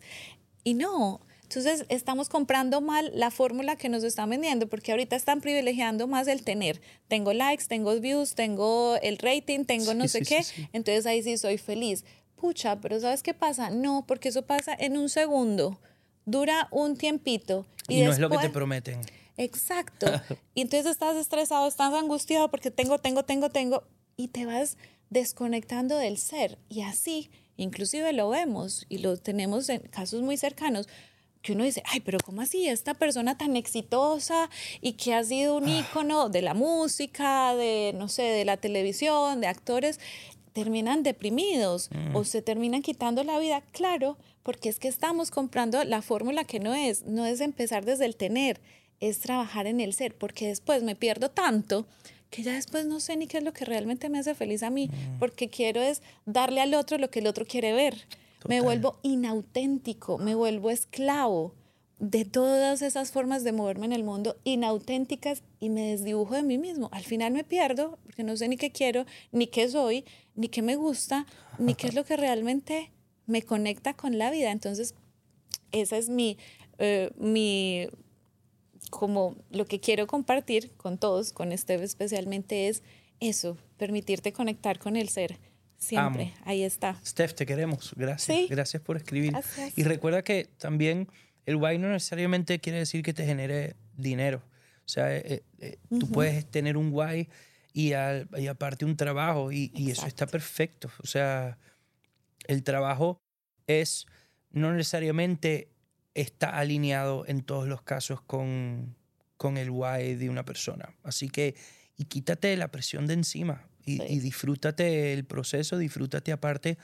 Speaker 1: Y no, entonces estamos comprando mal la fórmula que nos están vendiendo porque ahorita están privilegiando más el tener. Tengo likes, tengo views, tengo el rating, tengo no sé
Speaker 2: sí,
Speaker 1: qué.
Speaker 2: sí.
Speaker 1: Entonces ahí sí soy feliz. Pucha, pero ¿sabes qué pasa? No, porque eso pasa en un segundo. Dura un tiempito.
Speaker 2: Y,
Speaker 1: Y,
Speaker 2: no es lo que te prometen.
Speaker 1: Exacto. Y entonces estás estresado, estás angustiado porque tengo, tengo, tengo, tengo. Y te vas desconectando del ser. Y así, inclusive lo vemos y lo tenemos en casos muy cercanos, que uno dice, ay, pero ¿cómo así? Esta persona tan exitosa y que ha sido un ícono de la música, de, no sé, de la televisión, de actores, terminan deprimidos o se terminan quitando la vida. Claro, porque es que estamos comprando la fórmula que no es, no es empezar desde el tener, es trabajar en el ser, porque después me pierdo tanto que ya después no sé ni qué es lo que realmente me hace feliz a mí, porque quiero es darle al otro lo que el otro quiere ver. Me vuelvo inauténtico, me vuelvo esclavo de todas esas formas de moverme en el mundo inauténticas y me desdibujo de mí mismo. Al final me pierdo porque no sé ni qué quiero, ni qué soy, ni qué me gusta, ni qué es lo que realmente me conecta con la vida. Entonces, esa es mi, eh, mi, como lo que quiero compartir con todos, con Esteve especialmente, es eso, permitirte conectar con el ser. Siempre,
Speaker 2: Amo.
Speaker 1: ahí está.
Speaker 2: Steph, te queremos. Gracias.
Speaker 1: Sí.
Speaker 2: Gracias por escribir.
Speaker 1: Gracias.
Speaker 2: Y recuerda que también el guay no necesariamente quiere decir que te genere dinero. O sea, eh, eh, tú puedes tener un guay y, al- y aparte un trabajo y, y eso está perfecto. O sea, el trabajo es no necesariamente está alineado en todos los casos con, con el guay de una persona. Así que, y quítate la presión de encima y,
Speaker 1: Sí.
Speaker 2: y disfrútate el proceso, disfrútate aparte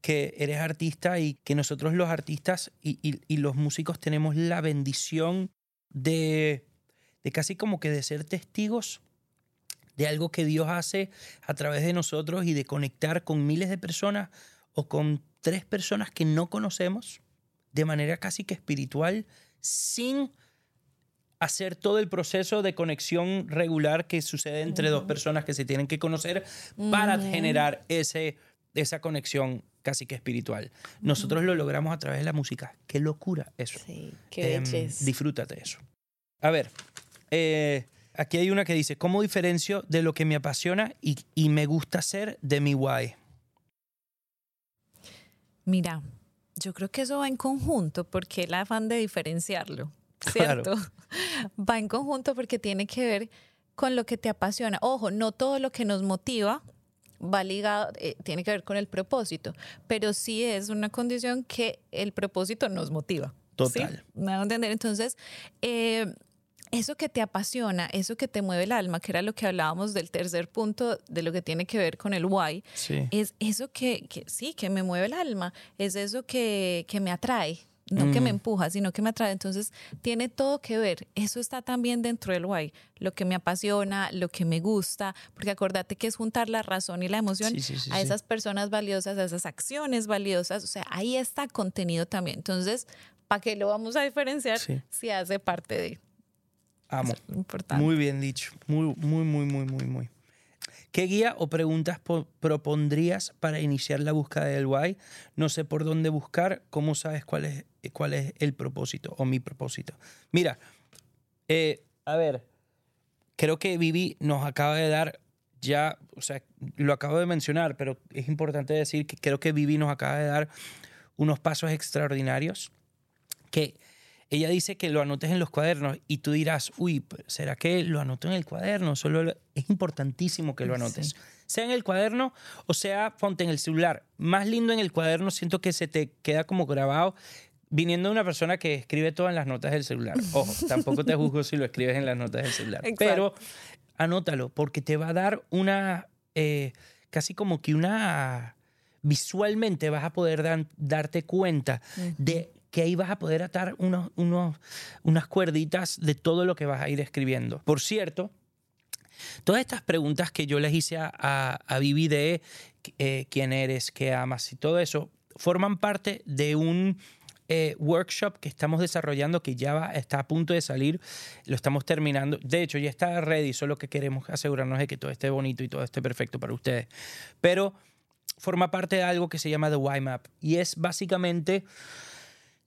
Speaker 2: que eres artista y que nosotros los artistas y, y- y los músicos tenemos la bendición de, de casi como que de ser testigos de algo que Dios hace a través de nosotros y de conectar con miles de personas o con tres personas que no conocemos de manera casi que espiritual sin hacer todo el proceso de conexión regular que sucede entre dos personas que se tienen que conocer para generar ese, esa conexión casi que espiritual. Nosotros lo logramos a través de la música. Qué locura eso.
Speaker 1: Sí, qué
Speaker 2: Em, disfrútate eso. A ver, eh, aquí hay una que dice, ¿cómo diferencio de lo que me apasiona y, y me gusta hacer de mi guay?
Speaker 1: Mira, yo creo que eso va en conjunto porque el afán de diferenciarlo,
Speaker 2: Claro.
Speaker 1: ¿cierto? Va en conjunto porque tiene que ver con lo que te apasiona. Ojo, no todo lo que nos motiva va ligado, eh, tiene que ver con el propósito, pero sí es una condición que el propósito nos motiva. ¿sí?
Speaker 2: Total.
Speaker 1: ¿Me van a entender? Entonces, eh, eso que te apasiona, eso que te mueve el alma, que era lo que hablábamos del tercer punto de lo que tiene que ver con el why,
Speaker 2: Sí.
Speaker 1: es eso que, que sí, que me mueve el alma, es eso que, que me atrae, no que me
Speaker 2: Mm.
Speaker 1: empuja, sino que me atrae. Entonces, tiene todo que ver. Eso está también dentro del why, lo que me apasiona, lo que me gusta, porque acordate que es juntar la razón y la emoción
Speaker 2: Sí, sí, sí,
Speaker 1: a esas personas valiosas, a esas acciones valiosas. O sea, ahí está contenido también. Entonces, ¿para qué lo vamos a diferenciar si hace parte de
Speaker 2: Amo.
Speaker 1: importante?
Speaker 2: Muy bien dicho. Muy, muy, muy, muy, muy, muy. ¿Qué guía o preguntas po- propondrías para iniciar la búsqueda del why? No sé por dónde buscar. ¿Cómo sabes cuál es, cuál es el propósito o mi propósito? Mira, eh, a ver, creo que Vivi nos acaba de dar ya, o sea, lo acabo de mencionar, pero es importante decir que creo que Vivi nos acaba de dar unos pasos extraordinarios que ella dice que lo anotes en los cuadernos y tú dirás, uy, ¿será que lo anoto en el cuaderno? Solo lo- es importantísimo que lo anotes.
Speaker 1: Sí.
Speaker 2: Sea en el cuaderno o sea ponte en el celular. Más lindo en el cuaderno, siento que se te queda como grabado viniendo de una persona que escribe todo en las notas del celular. Ojo, tampoco te juzgo si lo escribes en las notas del celular.
Speaker 1: Exacto.
Speaker 2: Pero anótalo porque te va a dar una, eh, casi como que una, visualmente vas a poder dan- darte cuenta de que ahí vas a poder atar unos, unos, unas cuerditas de todo lo que vas a ir escribiendo. Por cierto, todas estas preguntas que yo les hice a, a, Vivi de eh, quién eres, qué amas y todo eso, forman parte de un eh, workshop que estamos desarrollando que ya va- está a punto de salir, lo estamos terminando. De hecho, ya está ready, solo que queremos asegurarnos de que todo esté bonito y todo esté perfecto para ustedes. Pero forma parte de algo que se llama The Why Map y es básicamente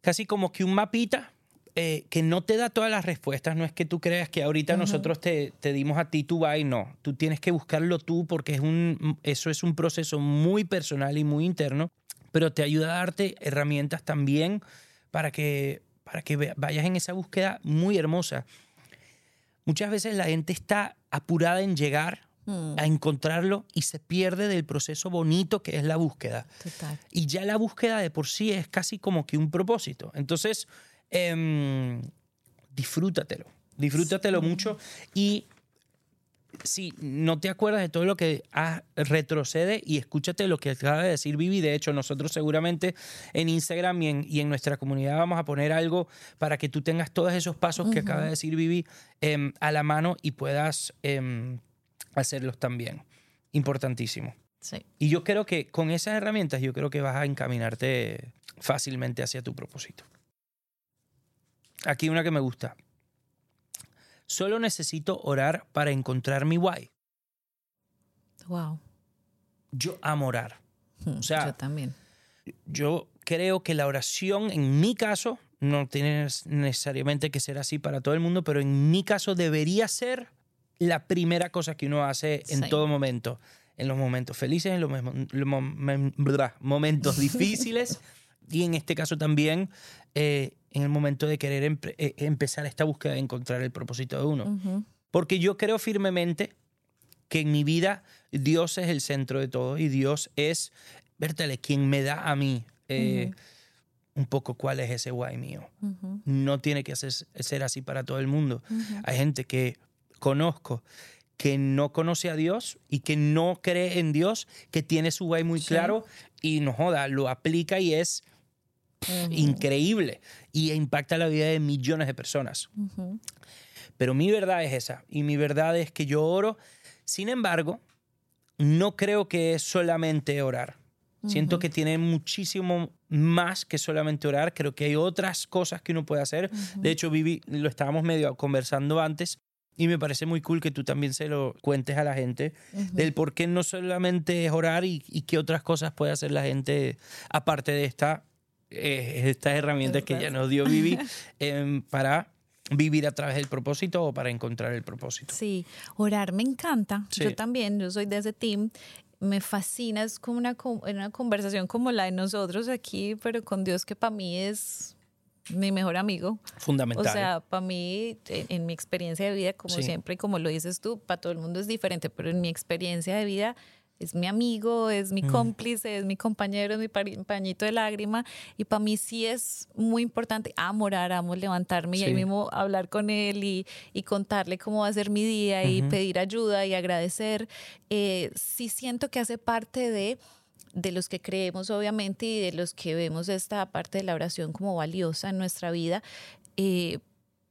Speaker 2: casi como que un mapita eh, que no te da todas las respuestas. No es que tú creas que ahorita nosotros te, te dimos a ti tu why, no. Tú tienes que buscarlo tú porque es un, eso es un proceso muy personal y muy interno, pero te ayuda a darte herramientas también para que, para que vayas en esa búsqueda muy hermosa. Muchas veces la gente está apurada en llegar a encontrarlo y se pierde del proceso bonito que es la búsqueda.
Speaker 1: Total.
Speaker 2: Y ya la búsqueda de por sí es casi como que un propósito. Entonces, em, disfrútatelo. Disfrútatelo mucho. Y si no te acuerdas de todo lo que has, retrocede y escúchate lo que acaba de decir Vivi. De hecho, nosotros seguramente en Instagram y en, y en nuestra comunidad vamos a poner algo para que tú tengas todos esos pasos que acaba de decir Vivi em, a la mano y puedas em, hacerlos también. Importantísimo.
Speaker 1: Sí.
Speaker 2: Y yo creo que con esas herramientas, yo creo que vas a encaminarte fácilmente hacia tu propósito. Aquí una que me gusta. Solo necesito orar para encontrar mi why.
Speaker 1: Wow.
Speaker 2: Yo amo orar. O sea,
Speaker 1: Yo también.
Speaker 2: yo creo que la oración, en mi caso, no tiene necesariamente que ser así para todo el mundo, pero en mi caso debería ser la primera cosa que uno hace en
Speaker 1: Sí.
Speaker 2: todo momento. En los momentos felices, en los, los momentos difíciles y en este caso también eh, en el momento de querer eh, empezar esta búsqueda de encontrar el propósito de uno. Porque yo creo firmemente que en mi vida Dios es el centro de todo y Dios es, vértale, quien me da a mí eh, un poco cuál es ese guay mío. No tiene que ser, ser así para todo el mundo. Hay gente que conozco que no conoce a Dios y que no cree en Dios, que tiene su guay muy
Speaker 1: Sí.
Speaker 2: claro y no joda, lo aplica y es increíble y impacta la vida de millones de personas. Pero mi verdad es esa. Y mi verdad es que yo oro. Sin embargo, no creo que es solamente orar. Siento que tiene muchísimo más que solamente orar. Creo que hay otras cosas que uno puede hacer. De hecho, Vivi, lo estábamos medio conversando antes y me parece muy cool que tú también se lo cuentes a la gente del por qué no solamente es orar y, y qué otras cosas puede hacer la gente aparte de esta, eh, estas herramientas que ya nos dio Vivi em, para vivir a través del propósito o para encontrar el propósito.
Speaker 1: Sí, orar me encanta.
Speaker 2: Sí.
Speaker 1: Yo también, yo soy de ese team. Me fascina, es como una, una conversación como la de nosotros aquí, pero con Dios que para mí es mi mejor amigo.
Speaker 2: Fundamental.
Speaker 1: O sea, para mí, en, en mi experiencia de vida, como
Speaker 2: Sí.
Speaker 1: siempre, y como lo dices tú, para todo el mundo es diferente, pero en mi experiencia de vida es mi amigo, es
Speaker 2: Mm.
Speaker 1: mi cómplice, es mi compañero, es mi pañito de lágrima. Y para mí sí es muy importante. Amo orar, amo levantarme y ahí mismo hablar con él y, y contarle cómo va a ser mi día y pedir ayuda y agradecer. Eh, sí siento que hace parte de de los que creemos obviamente y de los que vemos esta parte de la oración como valiosa en nuestra vida, eh,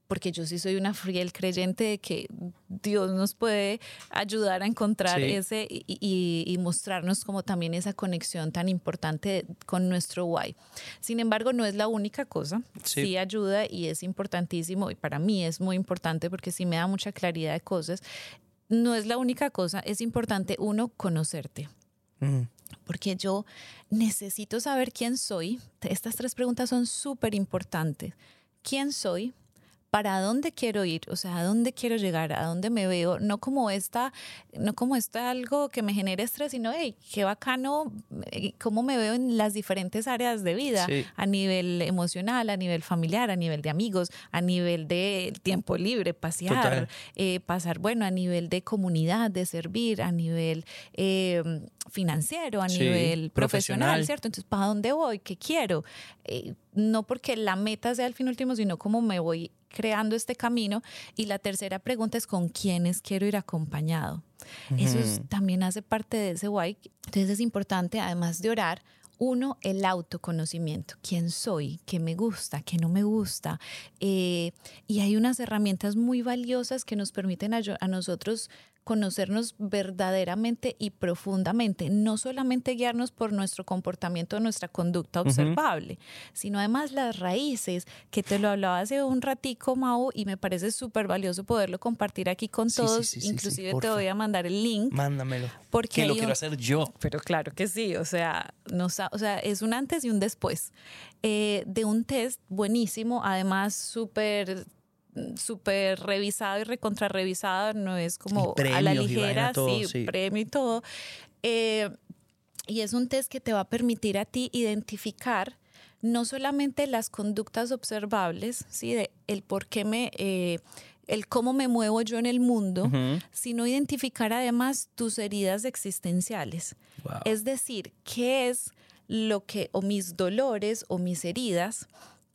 Speaker 1: porque yo sí soy una fiel creyente de que Dios nos puede ayudar a encontrar
Speaker 2: Sí.
Speaker 1: ese y, y- y mostrarnos como también esa conexión tan importante con nuestro why. Sin embargo, no es la única cosa,
Speaker 2: Sí.
Speaker 1: sí ayuda y es importantísimo y para mí es muy importante porque sí me da mucha claridad de cosas no es la única cosa, es importante uno conocerte.
Speaker 2: Mm.
Speaker 1: Porque yo necesito saber quién soy. Estas tres preguntas son súper importantes. ¿Quién soy? Para dónde quiero ir, o sea, a dónde quiero llegar, a dónde me veo, no como esta, no como está algo que me genere estrés, sino, hey, qué bacano, eh, cómo me veo en las diferentes áreas de vida,
Speaker 2: Sí.
Speaker 1: a nivel emocional, a nivel familiar, a nivel de amigos, a nivel de tiempo libre, pasear, eh, pasar, bueno, a nivel de comunidad, de servir, a nivel eh, financiero, a
Speaker 2: Sí,
Speaker 1: nivel profesional,
Speaker 2: profesional.
Speaker 1: ¿cierto? Entonces, ¿para dónde voy? ¿Qué quiero? Eh, no porque la meta sea el fin último, sino cómo me voy creando este camino. Y la tercera pregunta es con quiénes quiero ir acompañado. Eso es- también hace parte de ese why. Entonces es importante, además de orar, uno, el autoconocimiento. ¿Quién soy? ¿Qué me gusta? ¿Qué no me gusta? Eh, y hay unas herramientas muy valiosas que nos permiten a, yo- a nosotros conocernos verdaderamente y profundamente, no solamente guiarnos por nuestro comportamiento, nuestra conducta observable, sino además las raíces, que te lo hablaba hace un ratico, Mau, y me parece súper valioso poderlo compartir aquí con
Speaker 2: Sí,
Speaker 1: todos.
Speaker 2: sí, sí, sí,
Speaker 1: Inclusive te voy a mandar el link.
Speaker 2: Mándamelo.
Speaker 1: Porque
Speaker 2: que lo quiero hacer yo.
Speaker 1: Pero claro que sí, o sea, no, sa- o sea es un antes y un después eh, de un test buenísimo, además súper súper revisado y recontrarrevisado, no es como
Speaker 2: Y
Speaker 1: a la
Speaker 2: premios y
Speaker 1: ligera,
Speaker 2: vaina, todo,
Speaker 1: sí,
Speaker 2: sí.
Speaker 1: premio y todo. Eh, y es un test que te va a permitir a ti identificar no solamente las conductas observables, ¿sí? de el por qué me, eh, el cómo me muevo yo en el mundo,
Speaker 2: Ujú.
Speaker 1: sino identificar además tus heridas existenciales.
Speaker 2: Wow.
Speaker 1: Es decir, qué es lo que, o mis dolores o mis heridas,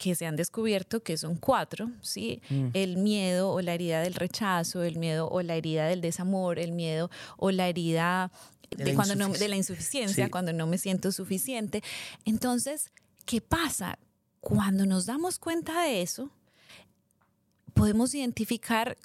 Speaker 1: que se han descubierto que son cuatro, ¿sí?
Speaker 2: Mm.
Speaker 1: El miedo o la herida del rechazo, el miedo o la herida del desamor, el miedo o la herida
Speaker 2: De
Speaker 1: de,
Speaker 2: la
Speaker 1: cuando no, de la insuficiencia,
Speaker 2: Sí.
Speaker 1: cuando no me siento suficiente. Entonces, ¿qué pasa? Cuando nos damos cuenta de eso, podemos identificar,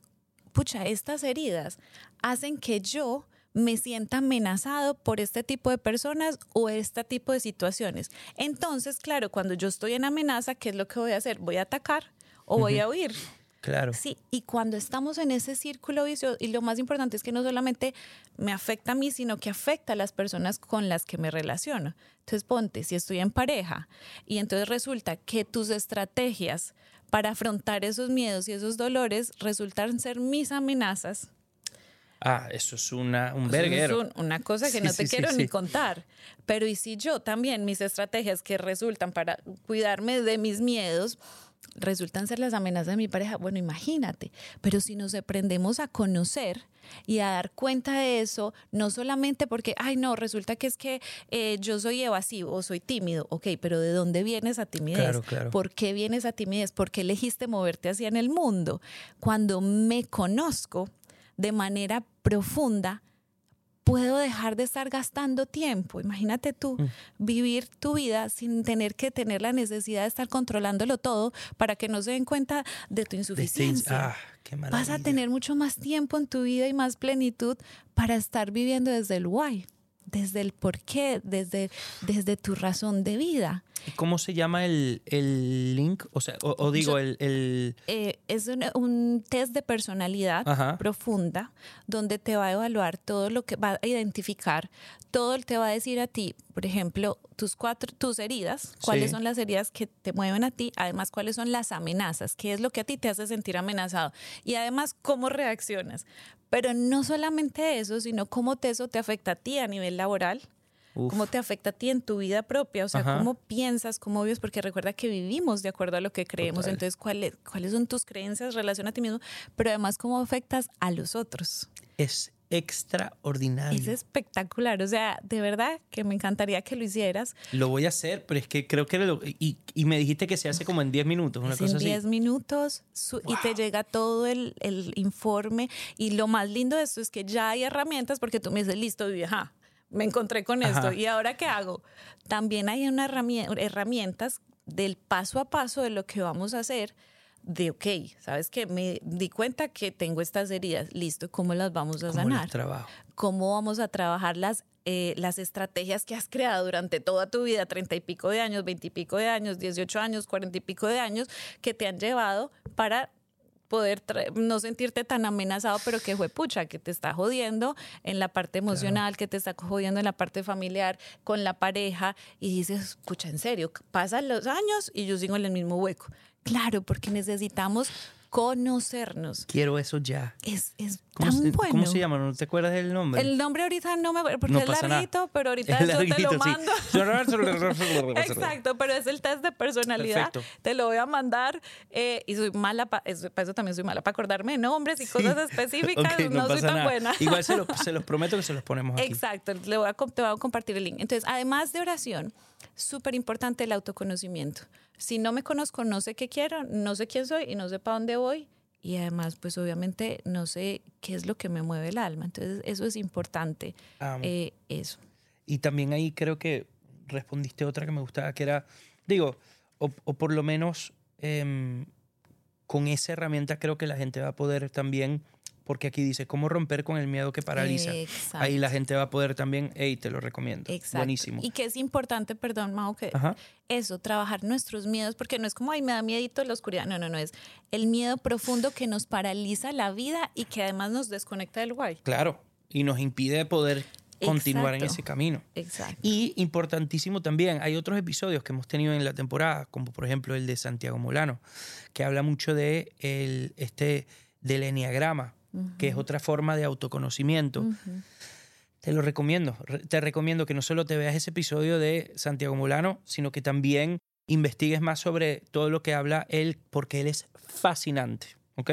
Speaker 1: pucha, estas heridas hacen que yo me sienta amenazado por este tipo de personas o este tipo de situaciones. Entonces, claro, cuando yo estoy en amenaza, ¿qué es lo que voy a hacer? ¿Voy a atacar o voy a huir?
Speaker 2: Claro.
Speaker 1: Sí, y cuando estamos en ese círculo vicioso, y lo más importante es que no solamente me afecta a mí, sino que afecta a las personas con las que me relaciono. Entonces, ponte, si estoy en pareja y entonces resulta que tus estrategias para afrontar esos miedos y esos dolores resultan ser mis amenazas.
Speaker 2: Ah, eso es una, un verguero.
Speaker 1: Es un- una cosa que
Speaker 2: Sí,
Speaker 1: no te
Speaker 2: sí,
Speaker 1: quiero
Speaker 2: sí.
Speaker 1: ni contar. Pero y si yo también, mis estrategias que resultan para cuidarme de mis miedos, resultan ser las amenazas de mi pareja, bueno, imagínate. Pero si nos aprendemos a conocer y a dar cuenta de eso, no solamente porque, ay, no, resulta que es que eh, yo soy evasivo o soy tímido, ok, pero ¿de dónde viene esa timidez?
Speaker 2: Claro, claro.
Speaker 1: ¿Por qué viene esa timidez? ¿Por qué elegiste moverte así en el mundo? Cuando me conozco de manera profunda, puedo dejar de estar gastando tiempo. Imagínate tú
Speaker 2: Mm.
Speaker 1: vivir tu vida sin tener que tener la necesidad de estar controlándolo todo para que no se den cuenta de tu insuficiencia.
Speaker 2: ah, qué
Speaker 1: Vas a tener mucho más tiempo en tu vida y más plenitud para estar viviendo desde el why, desde el por qué, desde, desde tu razón de vida.
Speaker 2: ¿Cómo se llama el, el link? O sea, o, o digo,
Speaker 1: Yo-
Speaker 2: el, el-
Speaker 1: Eh, es un, un test de personalidad
Speaker 2: Ajá.
Speaker 1: profunda donde te va a evaluar todo lo que va a identificar, todo te va a decir a ti, por ejemplo, tus cuatro, tus heridas, cuáles
Speaker 2: Sí.
Speaker 1: son las heridas que te mueven a ti, además cuáles son las amenazas, qué es lo que a ti te hace sentir amenazado y además cómo reaccionas. Pero no solamente eso, sino cómo te, eso te afecta a ti a nivel laboral,
Speaker 2: Uf.
Speaker 1: cómo te afecta a ti en tu vida propia, o sea,
Speaker 2: Ajá.
Speaker 1: cómo piensas, cómo vives, porque recuerda que vivimos de acuerdo a lo que creemos,
Speaker 2: Total.
Speaker 1: entonces ¿cuáles, cuáles son tus creencias en relación a ti mismo, pero además cómo afectas a los otros.
Speaker 2: es extraordinario.
Speaker 1: Es espectacular, o sea, de verdad que me encantaría que lo hicieras.
Speaker 2: Lo voy a hacer, pero es que creo que lo, y, y me dijiste que se hace como en 10 minutos, una
Speaker 1: Es
Speaker 2: cosa
Speaker 1: en
Speaker 2: así.
Speaker 1: 10 minutos su- y te llega todo el, el informe y lo más lindo de esto es que ya hay herramientas porque tú me dices, listo, vieja, me encontré con esto
Speaker 2: Ajá.
Speaker 1: y ahora qué hago. También hay unas herramien- herramientas del paso a paso de lo que vamos a hacer de, ok, ¿sabes qué? Me di cuenta que tengo estas heridas, listo, ¿cómo las vamos a
Speaker 2: ¿Cómo
Speaker 1: sanar?
Speaker 2: trabajo?
Speaker 1: cómo vamos a trabajar las, eh, las estrategias que has creado durante toda tu vida, treinta y pico de años, veinte y pico de años, dieciocho años, cuarenta y pico de años, que te han llevado para poder no sentirte tan amenazado, pero que fue pucha, que te está jodiendo en la parte emocional, que te está jodiendo en la parte familiar, con la pareja, y dices, pucha, en serio, pasan los años y yo sigo en el mismo hueco. Claro, porque necesitamos conocernos.
Speaker 2: Quiero eso ya.
Speaker 1: Es, es
Speaker 2: ¿Cómo,
Speaker 1: tan bueno.
Speaker 2: ¿Cómo se llama? ¿No te acuerdas del nombre?
Speaker 1: El nombre ahorita no me porque
Speaker 2: No
Speaker 1: es
Speaker 2: pasa nada.
Speaker 1: larguito, pero ahorita
Speaker 2: Es
Speaker 1: yo te lo
Speaker 2: larguito, sí.
Speaker 1: mando. Exacto, pero es el test de personalidad.
Speaker 2: Perfecto.
Speaker 1: Te lo voy a mandar eh, y soy mala para eso, pa' eso también soy mala para acordarme de nombres y cosas específicas.
Speaker 2: Ok,
Speaker 1: no, soy
Speaker 2: pasa
Speaker 1: tan
Speaker 2: nada.
Speaker 1: buena.
Speaker 2: Igual se, lo- se los prometo que se los ponemos aquí.
Speaker 1: Exacto, le voy a, te voy a compartir el link. Entonces, además de oración, súper importante el autoconocimiento. Si no me conozco, no sé qué quiero, no sé quién soy y no sé para dónde voy. Y además, pues obviamente no sé qué es lo que me mueve el alma. Entonces, eso es importante.
Speaker 2: Amo.
Speaker 1: eh, eso.
Speaker 2: Y también ahí creo que respondiste otra que me gustaba, que era, digo, o, o por lo menos em, con esa herramienta creo que la gente va a poder también, porque aquí dice, ¿cómo romper con el miedo que paraliza?
Speaker 1: Exacto.
Speaker 2: Ahí la gente va a poder también, hey, te lo recomiendo.
Speaker 1: Exacto.
Speaker 2: Buenísimo.
Speaker 1: Y que es importante, perdón, Mau, que
Speaker 2: Ajá.
Speaker 1: eso, trabajar nuestros miedos, porque no es como, ay, me da miedito la oscuridad. No, no, no, es el miedo profundo que nos paraliza la vida y que además nos desconecta del guay.
Speaker 2: Claro, y nos impide poder continuar en
Speaker 1: Exacto.
Speaker 2: ese camino.
Speaker 1: Exacto.
Speaker 2: Y importantísimo también, hay otros episodios que hemos tenido en la temporada, como por ejemplo el de Santiago Molano, que habla mucho de el, este, del enneagrama, que es otra forma de autoconocimiento. Te lo recomiendo. Re- Te recomiendo que no solo te veas ese episodio de Santiago Molano, sino que también investigues más sobre todo lo que habla él, porque él es fascinante. ¿Ok?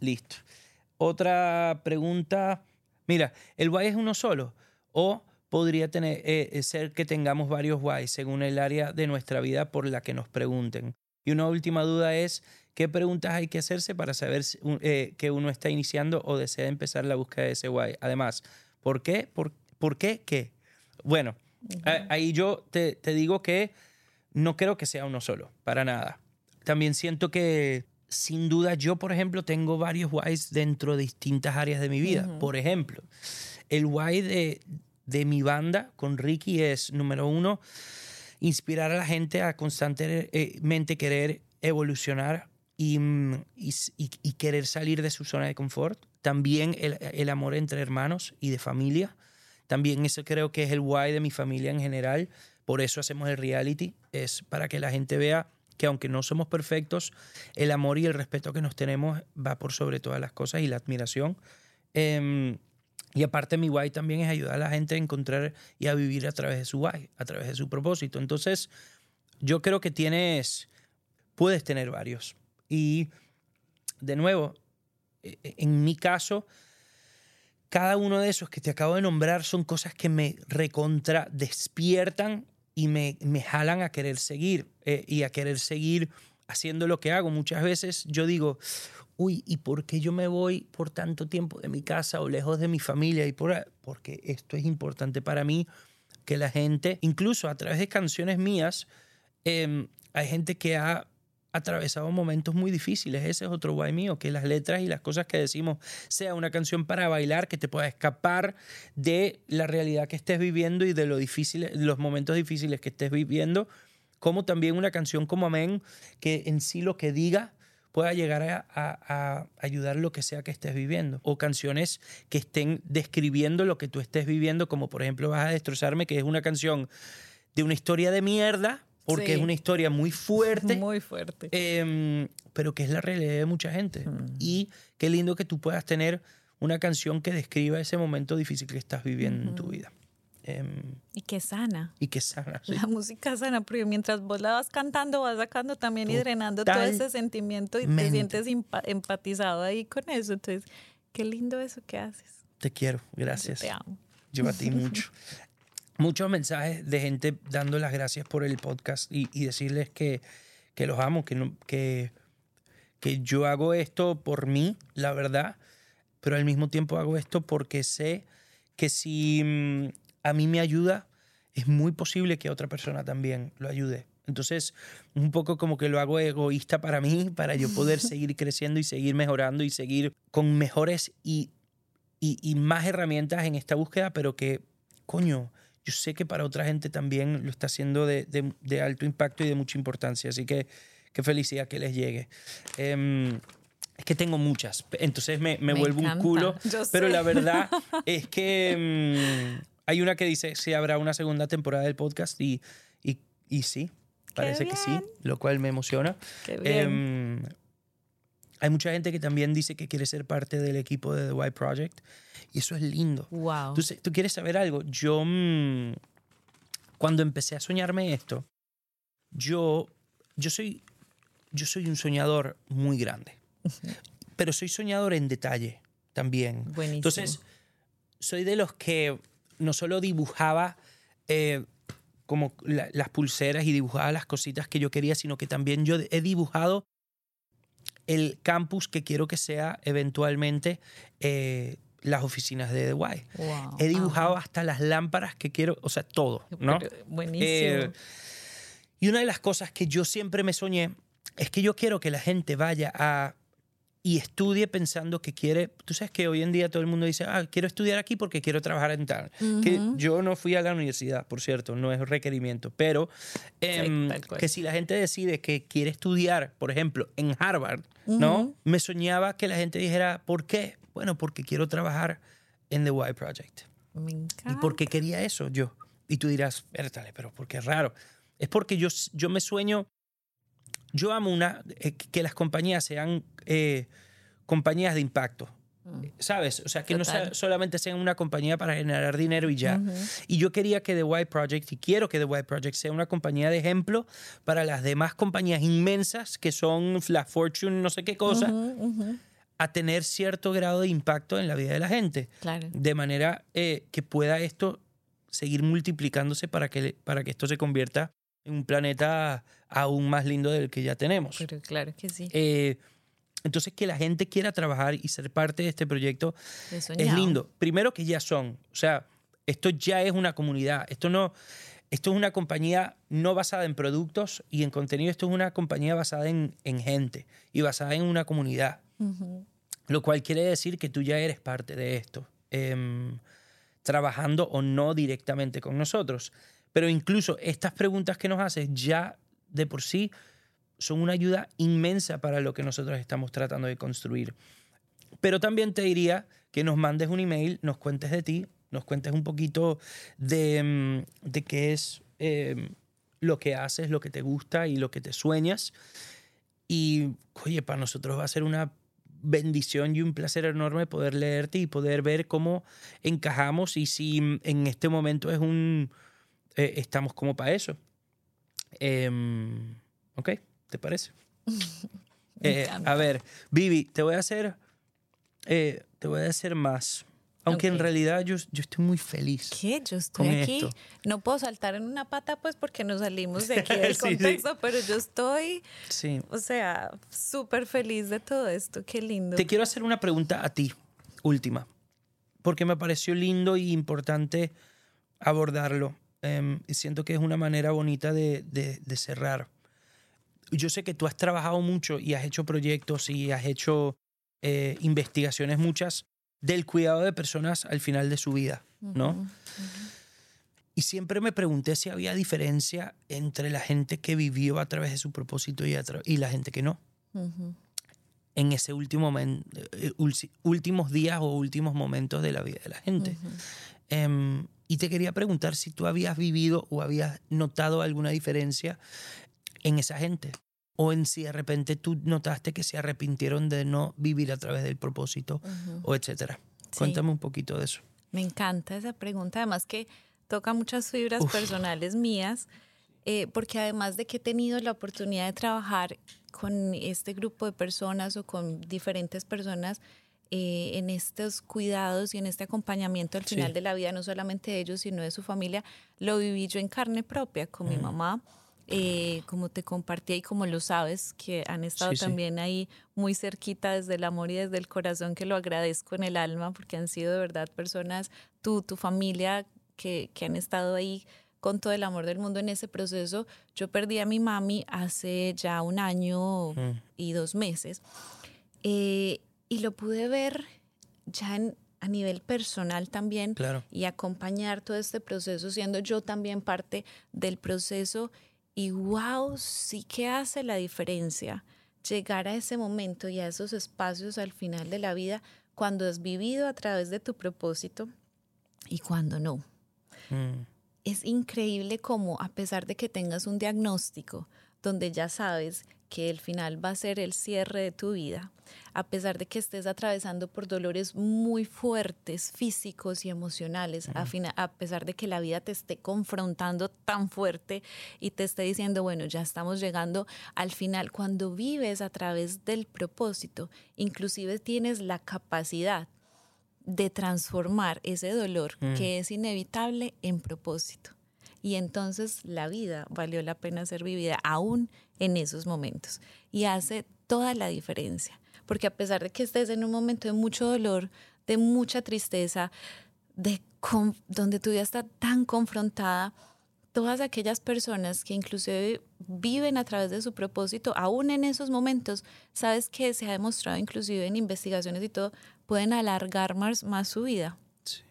Speaker 2: Listo. Otra pregunta. Mira, ¿el guay es uno solo? ¿O podría tener, eh, ser que tengamos varios guays según el área de nuestra vida por la que nos pregunten? Y una última duda es, ¿qué preguntas hay que hacerse para saber eh, que uno está iniciando o desea empezar la búsqueda de ese guay? Además, ¿por qué? ¿Por, por qué? ¿Qué? Bueno, a- ahí yo te, te digo que no creo que sea uno solo, para nada. También siento que, sin duda, yo, por ejemplo, tengo varios whys dentro de distintas áreas de mi vida. Por ejemplo, el why de, de mi banda con Ricky es, número uno, inspirar a la gente a constantemente querer evolucionar y, mm, y y- querer salir de su zona de confort. También el, el amor entre hermanos y de familia. También eso creo que es el why de mi familia en general. Por eso hacemos el reality. Es para que la gente vea que aunque no somos perfectos, el amor y el respeto que nos tenemos va por sobre todas las cosas y la admiración. Em, y aparte mi why también es ayudar a la gente a encontrar y a vivir a través de su why, a través de su propósito. Entonces, yo creo que tienes, puedes tener varios. Y de nuevo, e- e- en mi caso, cada uno de esos que te acabo de nombrar son cosas que me recontra despiertan y me, me jalan a querer seguir eh, y a querer seguir haciendo lo que hago. Muchas veces yo digo, uy, ¿y por qué yo me voy por tanto tiempo de mi casa o lejos de mi familia? Y por, porque esto es importante para mí, que la gente, incluso a través de canciones mías, eh, hay gente que ha atravesado momentos muy difíciles. Ese es otro guay mío, que las letras y las cosas que decimos sea una canción para bailar, que te pueda escapar de la realidad que estés viviendo y de lo difícil, los momentos difíciles que estés viviendo, como también una canción como Amén, que en sí lo que diga pueda llegar a, a- ayudar lo que sea que estés viviendo. O canciones que estén describiendo lo que tú estés viviendo, como por ejemplo Vas a destrozarme, que es una canción de una historia de mierda, porque
Speaker 1: Sí.
Speaker 2: es una historia muy fuerte.
Speaker 1: Muy fuerte.
Speaker 2: Em, pero que es la realidad de mucha gente. Y qué lindo que tú puedas tener una canción que describa ese momento difícil que estás viviendo en tu vida. Em,
Speaker 1: y que sana.
Speaker 2: y que sana. sí.
Speaker 1: La música sana, porque mientras vos la vas cantando, vas sacando también y drenando todo ese sentimiento y te
Speaker 2: Totalmente.
Speaker 1: sientes empatizado ahí con eso. Entonces, qué lindo eso que haces.
Speaker 2: Te quiero,
Speaker 1: Yo
Speaker 2: gracias.
Speaker 1: Te amo.
Speaker 2: Yo a ti mucho. Muchos mensajes de gente dando las gracias por el podcast y, y decirles que, que los amo, que, no- que, que yo hago esto por mí, la verdad, pero al mismo tiempo hago esto porque sé que si mm, a mí me ayuda, es muy posible que a otra persona también lo ayude. Entonces, un poco como que lo hago egoísta para mí, para yo poder seguir creciendo y seguir mejorando y seguir con mejores y, y, y más herramientas en esta búsqueda, pero que, coño, yo sé que para otra gente también lo está haciendo de, de- de alto impacto y de mucha importancia. Así que qué felicidad que les llegue. Em, Es que tengo muchas, entonces me, me
Speaker 1: Me
Speaker 2: vuelvo un
Speaker 1: encanta,
Speaker 2: culo.
Speaker 1: yo
Speaker 2: Pero
Speaker 1: sé.
Speaker 2: la verdad es que mm, hay una que dice si habrá una segunda temporada del podcast y, y, y sí, parece que sí, lo cual me emociona.
Speaker 1: Qué bien.
Speaker 2: Em, hay mucha gente que también dice que quiere ser parte del equipo de The White Project y eso es lindo.
Speaker 1: wow.
Speaker 2: Entonces, ¿tú quieres saber algo? Yo, mm, cuando empecé a soñarme esto, yo, yo, soy, yo soy un soñador muy grande, pero soy soñador en detalle también.
Speaker 1: Buenísimo.
Speaker 2: Entonces, soy de los que no solo dibujaba eh, como la- las pulseras y dibujaba las cositas que yo quería, sino que también yo he dibujado el campus que quiero que sea eventualmente eh, las oficinas de The.
Speaker 1: Wow.
Speaker 2: He dibujado hasta las lámparas que quiero, o sea, todo, ¿no?
Speaker 1: Buenísimo.
Speaker 2: Eh, y una de las cosas que yo siempre me soñé es que yo quiero que la gente vaya a y estudie pensando que quiere. Tú sabes que hoy en día todo el mundo dice, ah, quiero estudiar aquí porque quiero trabajar en tal. Que
Speaker 1: Ujú.
Speaker 2: yo no fui a la universidad, por cierto, no es requerimiento. Pero em,
Speaker 1: tal cual.
Speaker 2: que si la gente decide que quiere estudiar, por ejemplo, en Harvard, ¿no?
Speaker 1: Ujú.
Speaker 2: Me soñaba que la gente dijera, ¿por qué? Bueno, porque quiero trabajar en The Y Project.
Speaker 1: Me encanta.
Speaker 2: ¿Y por qué quería eso yo? Y tú dirás, pero ¿por qué es raro? Es porque yo, yo me sueño, yo amo una, eh, que las compañías sean eh, compañías de impacto,
Speaker 1: Mm.
Speaker 2: ¿sabes? O sea, que no sea- solamente sean una compañía para generar dinero y ya.
Speaker 1: Ujú.
Speaker 2: Y yo quería que The White Project, y quiero que The White Project sea una compañía de ejemplo para las demás compañías inmensas que son la Fortune, no sé qué cosa,
Speaker 1: Ujú, ujú.
Speaker 2: a tener cierto grado de impacto en la vida de la gente
Speaker 1: Claro.
Speaker 2: de manera eh, que pueda esto seguir multiplicándose para que, para que esto se convierta un planeta aún más lindo del que ya tenemos.
Speaker 1: Pero claro que sí.
Speaker 2: Eh, entonces, que la gente quiera trabajar y ser parte de este proyecto es lindo. Primero que ya son, o sea, esto ya es una comunidad, esto no... Esto es una compañía no basada en productos y en contenido, esto es una compañía basada en, en gente y basada en una comunidad. Lo cual quiere decir que tú ya eres parte de esto, em, trabajando o no directamente con nosotros. Pero incluso estas preguntas que nos haces ya de por sí son una ayuda inmensa para lo que nosotros estamos tratando de construir. Pero también te diría que nos mandes un email, nos cuentes de ti, nos cuentes un poquito de, em, de qué es em, lo que haces, lo que te gusta y lo que te sueñas. Y, oye, para nosotros va a ser una bendición y un placer enorme poder leerte y poder ver cómo encajamos y si mm, en este momento es un... eh, estamos como para eso. Em, ¿Ok? ¿Te parece? Eh, a ver, Vivi, te voy a hacer... eh, te voy a hacer más. Aunque en
Speaker 1: Ok.
Speaker 2: realidad yo, yo estoy muy feliz.
Speaker 1: ¿Qué? Yo estoy aquí.
Speaker 2: esto.
Speaker 1: No puedo saltar en una pata, pues, porque nos salimos de aquí del
Speaker 2: Sí, sí.
Speaker 1: contexto, pero yo estoy,
Speaker 2: Sí.
Speaker 1: o sea, súper feliz de todo esto. Qué lindo.
Speaker 2: Te quiero hacer una pregunta a ti, última, porque me pareció lindo y importante abordarlo. Em, y siento que es una manera bonita de, de- de cerrar. Yo sé que tú has trabajado mucho y has hecho proyectos y has hecho eh, investigaciones muchas del cuidado de personas al final de su vida, ¿no?
Speaker 1: Ujú.
Speaker 2: Y siempre me pregunté si había diferencia entre la gente que vivió a través de su propósito y, y la gente que no.
Speaker 1: Ujú.
Speaker 2: en ese último momen- eh, últimos días o últimos momentos de la vida de la gente.
Speaker 1: Ujú.
Speaker 2: Y te quería preguntar si tú habías vivido o habías notado alguna diferencia en esa gente. O en si de repente tú notaste que se arrepintieron de no vivir a través del propósito
Speaker 1: Ujú.
Speaker 2: o etcétera.
Speaker 1: Sí.
Speaker 2: Cuéntame un poquito de eso.
Speaker 1: Me encanta esa pregunta, además que toca muchas fibras
Speaker 2: Uf.
Speaker 1: personales mías, eh, porque además de que he tenido la oportunidad de trabajar con este grupo de personas o con diferentes personas eh, en estos cuidados y en este acompañamiento al
Speaker 2: Sí.
Speaker 1: final de la vida, no solamente de ellos, sino de su familia, lo viví yo en carne propia con mi mamá. eh, como te compartí y como lo sabes, que han estado
Speaker 2: Sí, sí.
Speaker 1: también ahí muy cerquita desde el amor y desde el corazón, que lo agradezco en el alma, porque han sido de verdad personas, tú, tu familia, que, que han estado ahí con todo el amor del mundo en ese proceso. Yo perdí a mi mami hace ya un año
Speaker 2: Mm.
Speaker 1: y dos meses eh, y lo pude ver ya en- a nivel personal también
Speaker 2: Claro.
Speaker 1: y acompañar todo este proceso siendo yo también parte del proceso y wow, sí que hace la diferencia. llegar a ese momento y a esos espacios al final de la vida cuando has vivido a través de tu propósito y cuando no.
Speaker 2: Mm.
Speaker 1: Es increíble como a pesar de que tengas un diagnóstico donde ya sabes que el final va a ser el cierre de tu vida, a pesar de que estés atravesando por dolores muy fuertes, físicos y emocionales, a, pesar de que la vida te esté confrontando tan fuerte y te esté diciendo, bueno, ya estamos llegando al final, cuando vives a través del propósito, inclusive tienes la capacidad de transformar ese dolor que es inevitable en propósito. Y entonces la vida valió la pena ser vivida aún en esos momentos. Y hace toda la diferencia. Porque a pesar de que estés en un momento de mucho dolor, de mucha tristeza, de donde tu vida está tan confrontada, todas aquellas personas que inclusive viven a través de su propósito, aún en esos momentos, sabes que se ha demostrado inclusive en investigaciones y todo, pueden alargar más, más su vida
Speaker 2: Sí.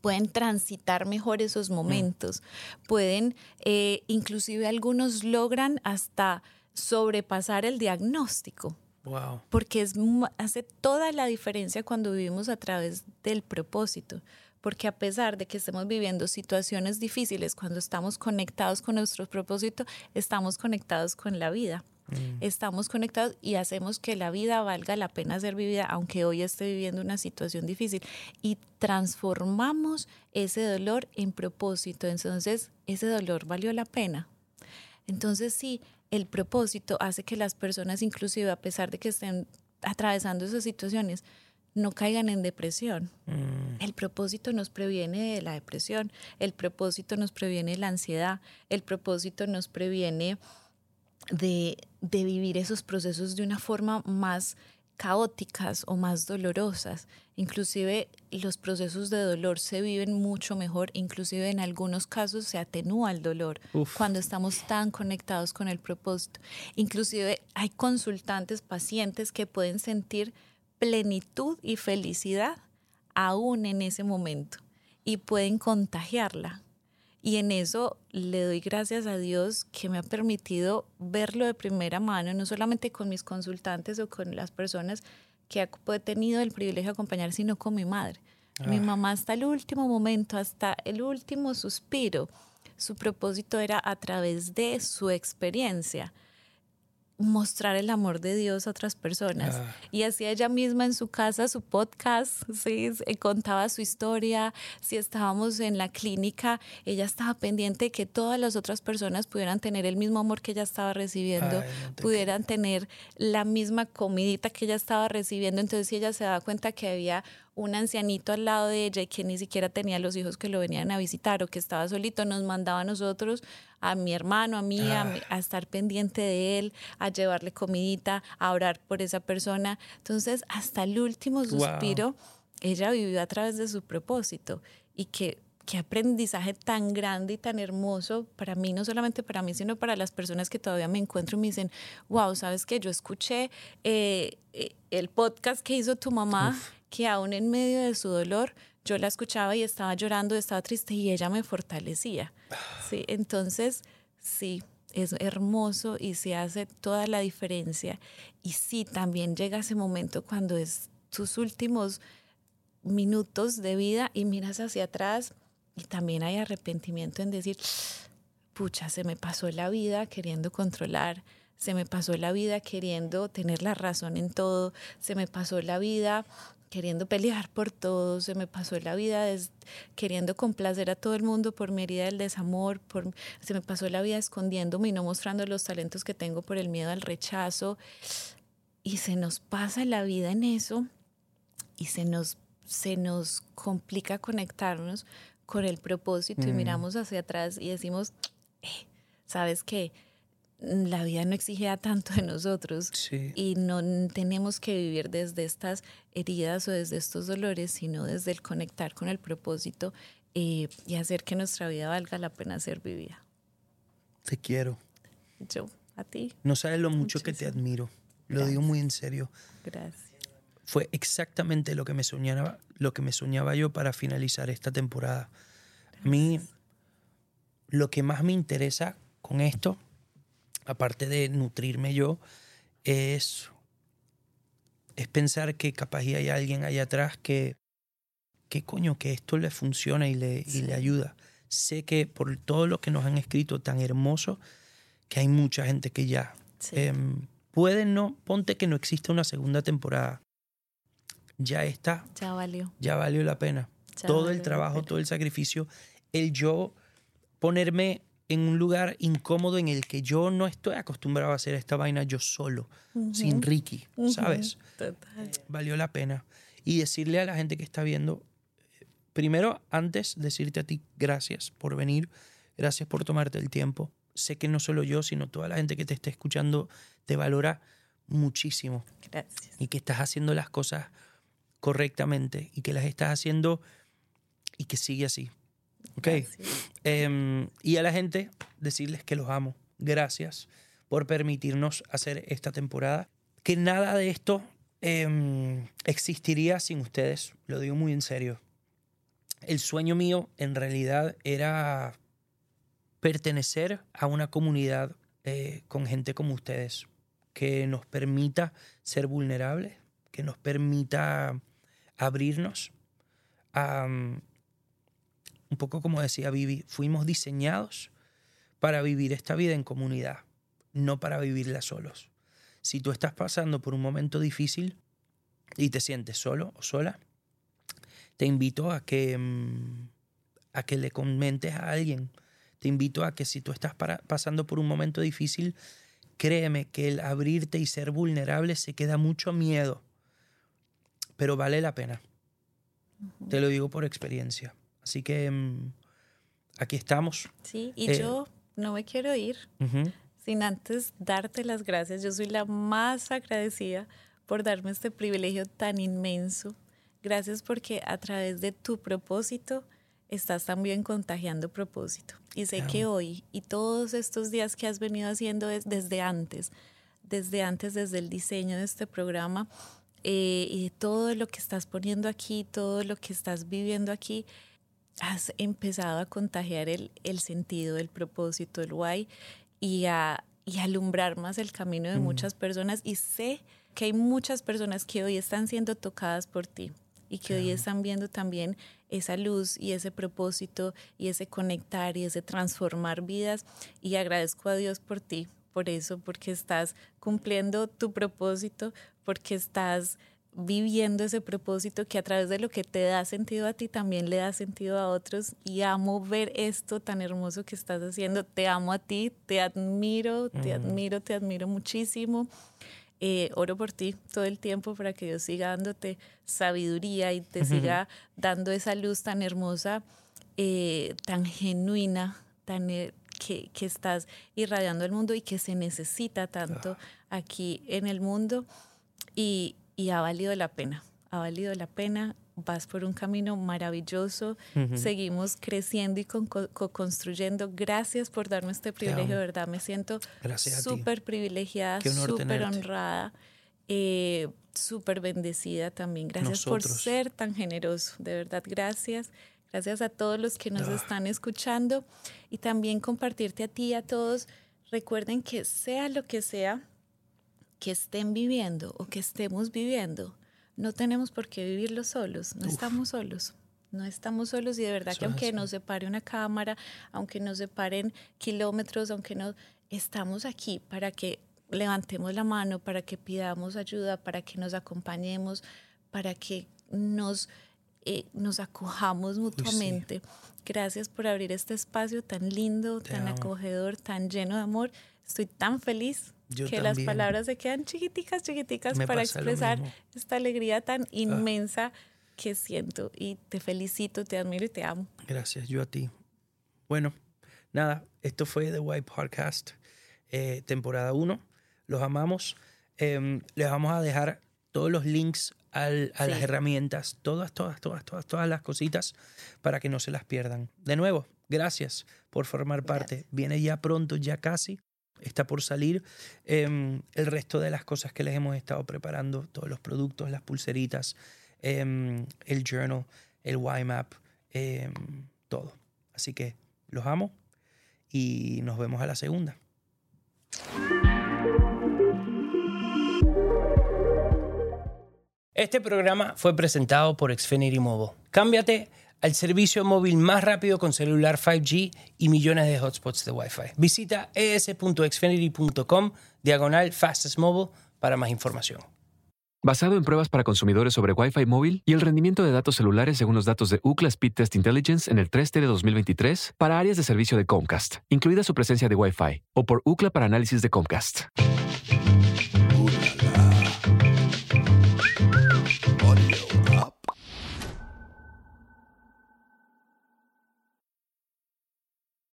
Speaker 1: Pueden transitar mejor esos momentos, pueden, eh, inclusive algunos logran hasta sobrepasar el diagnóstico,
Speaker 2: Wow.
Speaker 1: porque es, hace toda la diferencia cuando vivimos a través del propósito. Porque a pesar de que estemos viviendo situaciones difíciles, cuando estamos conectados con nuestro propósito, estamos conectados con la vida. Estamos conectados y hacemos que la vida valga la pena ser vivida, aunque hoy esté viviendo una situación difícil. Y transformamos ese dolor en propósito. Entonces, ese dolor valió la pena. Entonces, sí, el propósito hace que las personas, inclusive a pesar de que estén atravesando esas situaciones, no caigan en depresión.
Speaker 2: Mm.
Speaker 1: El propósito nos previene de la depresión, el propósito nos previene de la ansiedad, el propósito nos previene de, de vivir esos procesos de una forma más caóticas o más dolorosas. Inclusive los procesos de dolor se viven mucho mejor, inclusive en algunos casos se atenúa el dolor
Speaker 2: Uf.
Speaker 1: cuando estamos tan conectados con el propósito. Inclusive hay consultantes, pacientes que pueden sentir plenitud y felicidad aún en ese momento y pueden contagiarla. Y en eso le doy gracias a Dios que me ha permitido verlo de primera mano, no solamente con mis consultantes o con las personas que he tenido el privilegio de acompañar, sino con mi madre. Mi mamá hasta el último momento, hasta el último suspiro, su propósito era a través de su experiencia mostrar el amor de Dios a otras personas.
Speaker 2: Ah.
Speaker 1: Y hacía ella misma en su casa su podcast, ¿sí? Eh, contaba su historia, si estábamos en la clínica, ella estaba pendiente de que todas las otras personas pudieran tener el mismo amor que ella estaba recibiendo,
Speaker 2: Ay, no te
Speaker 1: pudieran tener la misma comidita que ella estaba recibiendo. Entonces ella se daba cuenta que había un ancianito al lado de ella y que ni siquiera tenía los hijos que lo venían a visitar o que estaba solito, nos mandaba a nosotros, a mi hermano, a mí, a, mi- a estar pendiente de él, a llevarle comidita, a orar por esa persona. Entonces, hasta el último
Speaker 2: Wow.
Speaker 1: suspiro, ella vivió a través de su propósito y que qué aprendizaje tan grande y tan hermoso para mí, no solamente para mí, sino para las personas que todavía me encuentro y me dicen, wow, sabes que yo escuché eh, eh, el podcast que hizo tu mamá, que aún en medio de su dolor, yo la escuchaba y estaba llorando, estaba triste y ella me fortalecía. Sí, entonces, sí, es hermoso y se hace toda la diferencia. Y sí, también llega ese momento cuando es tus últimos minutos de vida y miras hacia atrás y también hay arrepentimiento en decir, pucha, se me pasó la vida queriendo controlar, se me pasó la vida queriendo tener la razón en todo, se me pasó la vida queriendo pelear por todo, se me pasó la vida des- queriendo complacer a todo el mundo por mi herida del desamor, por, se me pasó la vida escondiéndome y no mostrando los talentos que tengo por el miedo al rechazo. Y se nos pasa la vida en eso y se nos, se nos complica conectarnos con el propósito y miramos hacia atrás y decimos, "Eh, ¿sabes qué? La vida no exigía tanto de nosotros
Speaker 2: Sí.
Speaker 1: y no tenemos que vivir desde estas heridas o desde estos dolores, sino desde el conectar con el propósito eh, y hacer que nuestra vida valga la pena ser vivida.
Speaker 2: Te quiero.
Speaker 1: Yo, a ti,
Speaker 2: No sabes lo mucho que te admiro. Lo digo muy en serio.
Speaker 1: gracias.
Speaker 2: Fue exactamente lo que me soñaba, lo que me soñaba yo para finalizar esta temporada. A mí, lo que más me interesa con esto, aparte de nutrirme yo, es, es pensar que capaz hay alguien allá atrás que, que coño, que esto le funciona y le, y le ayuda. Sé que por todo lo que nos han escrito tan hermoso, que hay mucha gente que ya
Speaker 1: Sí.
Speaker 2: em, puede no, ponte que no existe una segunda temporada. Ya está,
Speaker 1: ya valió.
Speaker 2: ya valió la pena.
Speaker 1: ya
Speaker 2: todo el trabajo, todo el sacrificio, el yo ponerme en un lugar incómodo en el que yo no estoy acostumbrado a hacer esta vaina yo solo, sin Ricky. ¿sabes?
Speaker 1: Total.
Speaker 2: Valió la pena. Y decirle a la gente que está viendo, primero, antes, decirte a ti gracias por venir, gracias por tomarte el tiempo. Sé que no solo yo, sino toda la gente que te esté escuchando te valora muchísimo
Speaker 1: Gracias.
Speaker 2: y que estás haciendo las cosas correctamente y que las estás haciendo y que sigue así. ¿Ok? Em, y a la gente decirles que los amo. Gracias por permitirnos hacer esta temporada. Que nada de esto em, existiría sin ustedes. Lo digo muy en serio. El sueño mío en realidad era pertenecer a una comunidad eh, con gente como ustedes que nos permita ser vulnerables, que nos permita abrirnos mm, un poco como decía Vivi, fuimos diseñados para vivir esta vida en comunidad, no para vivirla solos. Si tú estás pasando por un momento difícil y te sientes solo o sola, te invito a que, mm, a que le comentes a alguien. Te invito a que si tú estás pasando por un momento difícil, créeme que el abrirte y ser vulnerable se queda mucho miedo, pero vale la pena. Te lo digo por experiencia. Así que mm, aquí estamos.
Speaker 1: Sí, y
Speaker 2: Eh,
Speaker 1: yo no me quiero ir sin antes darte las gracias. Yo soy la más agradecida por darme este privilegio tan inmenso. Gracias porque a través de tu propósito estás también contagiando propósito. Y sé que hoy y todos estos días que has venido haciendo es desde antes, desde antes, desde el diseño de este programa eh, y todo lo que estás poniendo aquí, todo lo que estás viviendo aquí, has empezado a contagiar el, el sentido, el propósito, el why y a, y a alumbrar más el camino de muchas personas. Y sé que hay muchas personas que hoy están siendo tocadas por ti y que hoy están viendo también esa luz y ese propósito y ese conectar y ese transformar vidas. Y agradezco a Dios por ti, por eso, porque estás cumpliendo tu propósito, porque estás viviendo ese propósito que a través de lo que te da sentido a ti también le da sentido a otros y amo ver esto tan hermoso que estás haciendo. Te amo a ti, te admiro, te admiro, te admiro muchísimo. Eh, oro por ti todo el tiempo para que Dios siga dándote sabiduría y te siga dando esa luz tan hermosa, eh, tan genuina, tan eh, que, que estás irradiando al mundo y que se necesita tanto aquí en el mundo y, y ha valido la pena, ha valido la pena. Vas por un camino maravilloso, seguimos creciendo y con- co- co-construyendo. Gracias por darme este privilegio, de verdad. Me siento súper privilegiada, súper honrada, eh, súper bendecida también. Gracias por ser tan generoso, de verdad, gracias. Gracias a todos los que nos están escuchando y también compartirte a ti y a todos. Recuerden que sea lo que sea que estén viviendo o que estemos viviendo, no tenemos por qué vivirlo solos, no estamos solos. No estamos solos y de verdad
Speaker 2: Eso
Speaker 1: que aunque nos separe una cámara, aunque nos separen kilómetros, aunque no, estamos aquí para que levantemos la mano, para que pidamos ayuda, para que nos acompañemos, para que nos, eh, nos acojamos mutuamente. Gracias por abrir este espacio tan lindo,
Speaker 2: Te
Speaker 1: tan
Speaker 2: amo.
Speaker 1: acogedor, tan lleno de amor. Estoy tan feliz
Speaker 2: Yo
Speaker 1: que las
Speaker 2: también.
Speaker 1: palabras se quedan chiquiticas, chiquiticas
Speaker 2: Me
Speaker 1: para expresar.
Speaker 2: Ah.
Speaker 1: esta alegría tan inmensa que siento. Y te felicito, te admiro y te amo.
Speaker 2: Gracias, yo a ti. Bueno, nada, esto fue The White Podcast, eh, temporada 1. Los amamos. Em, les vamos a dejar todos los links al- a las
Speaker 1: Sí.
Speaker 2: herramientas, todas, todas, todas, todas, todas las cositas para que no se las pierdan. De nuevo, gracias por formar parte. Viene ya pronto, ya casi. Está por salir em, el resto de las cosas que les hemos estado preparando, todos los productos, las pulseritas, em, el journal, el YMAP, em, todo. Así que los amo y nos vemos a la segunda. Este programa fue presentado por Xfinity Mobile. Cámbiate al servicio móvil más rápido con celular 5G y millones de hotspots de Wi-Fi. Visita es.xfinity.com diagonal fastest mobile para más información.
Speaker 3: Basado en pruebas para consumidores sobre Wi-Fi móvil y el rendimiento de datos celulares según los datos de UCLA Speed Test Intelligence en el 3T de 2023 para áreas de servicio de Comcast, incluida su presencia de Wi-Fi, o por UCLA para análisis de Comcast.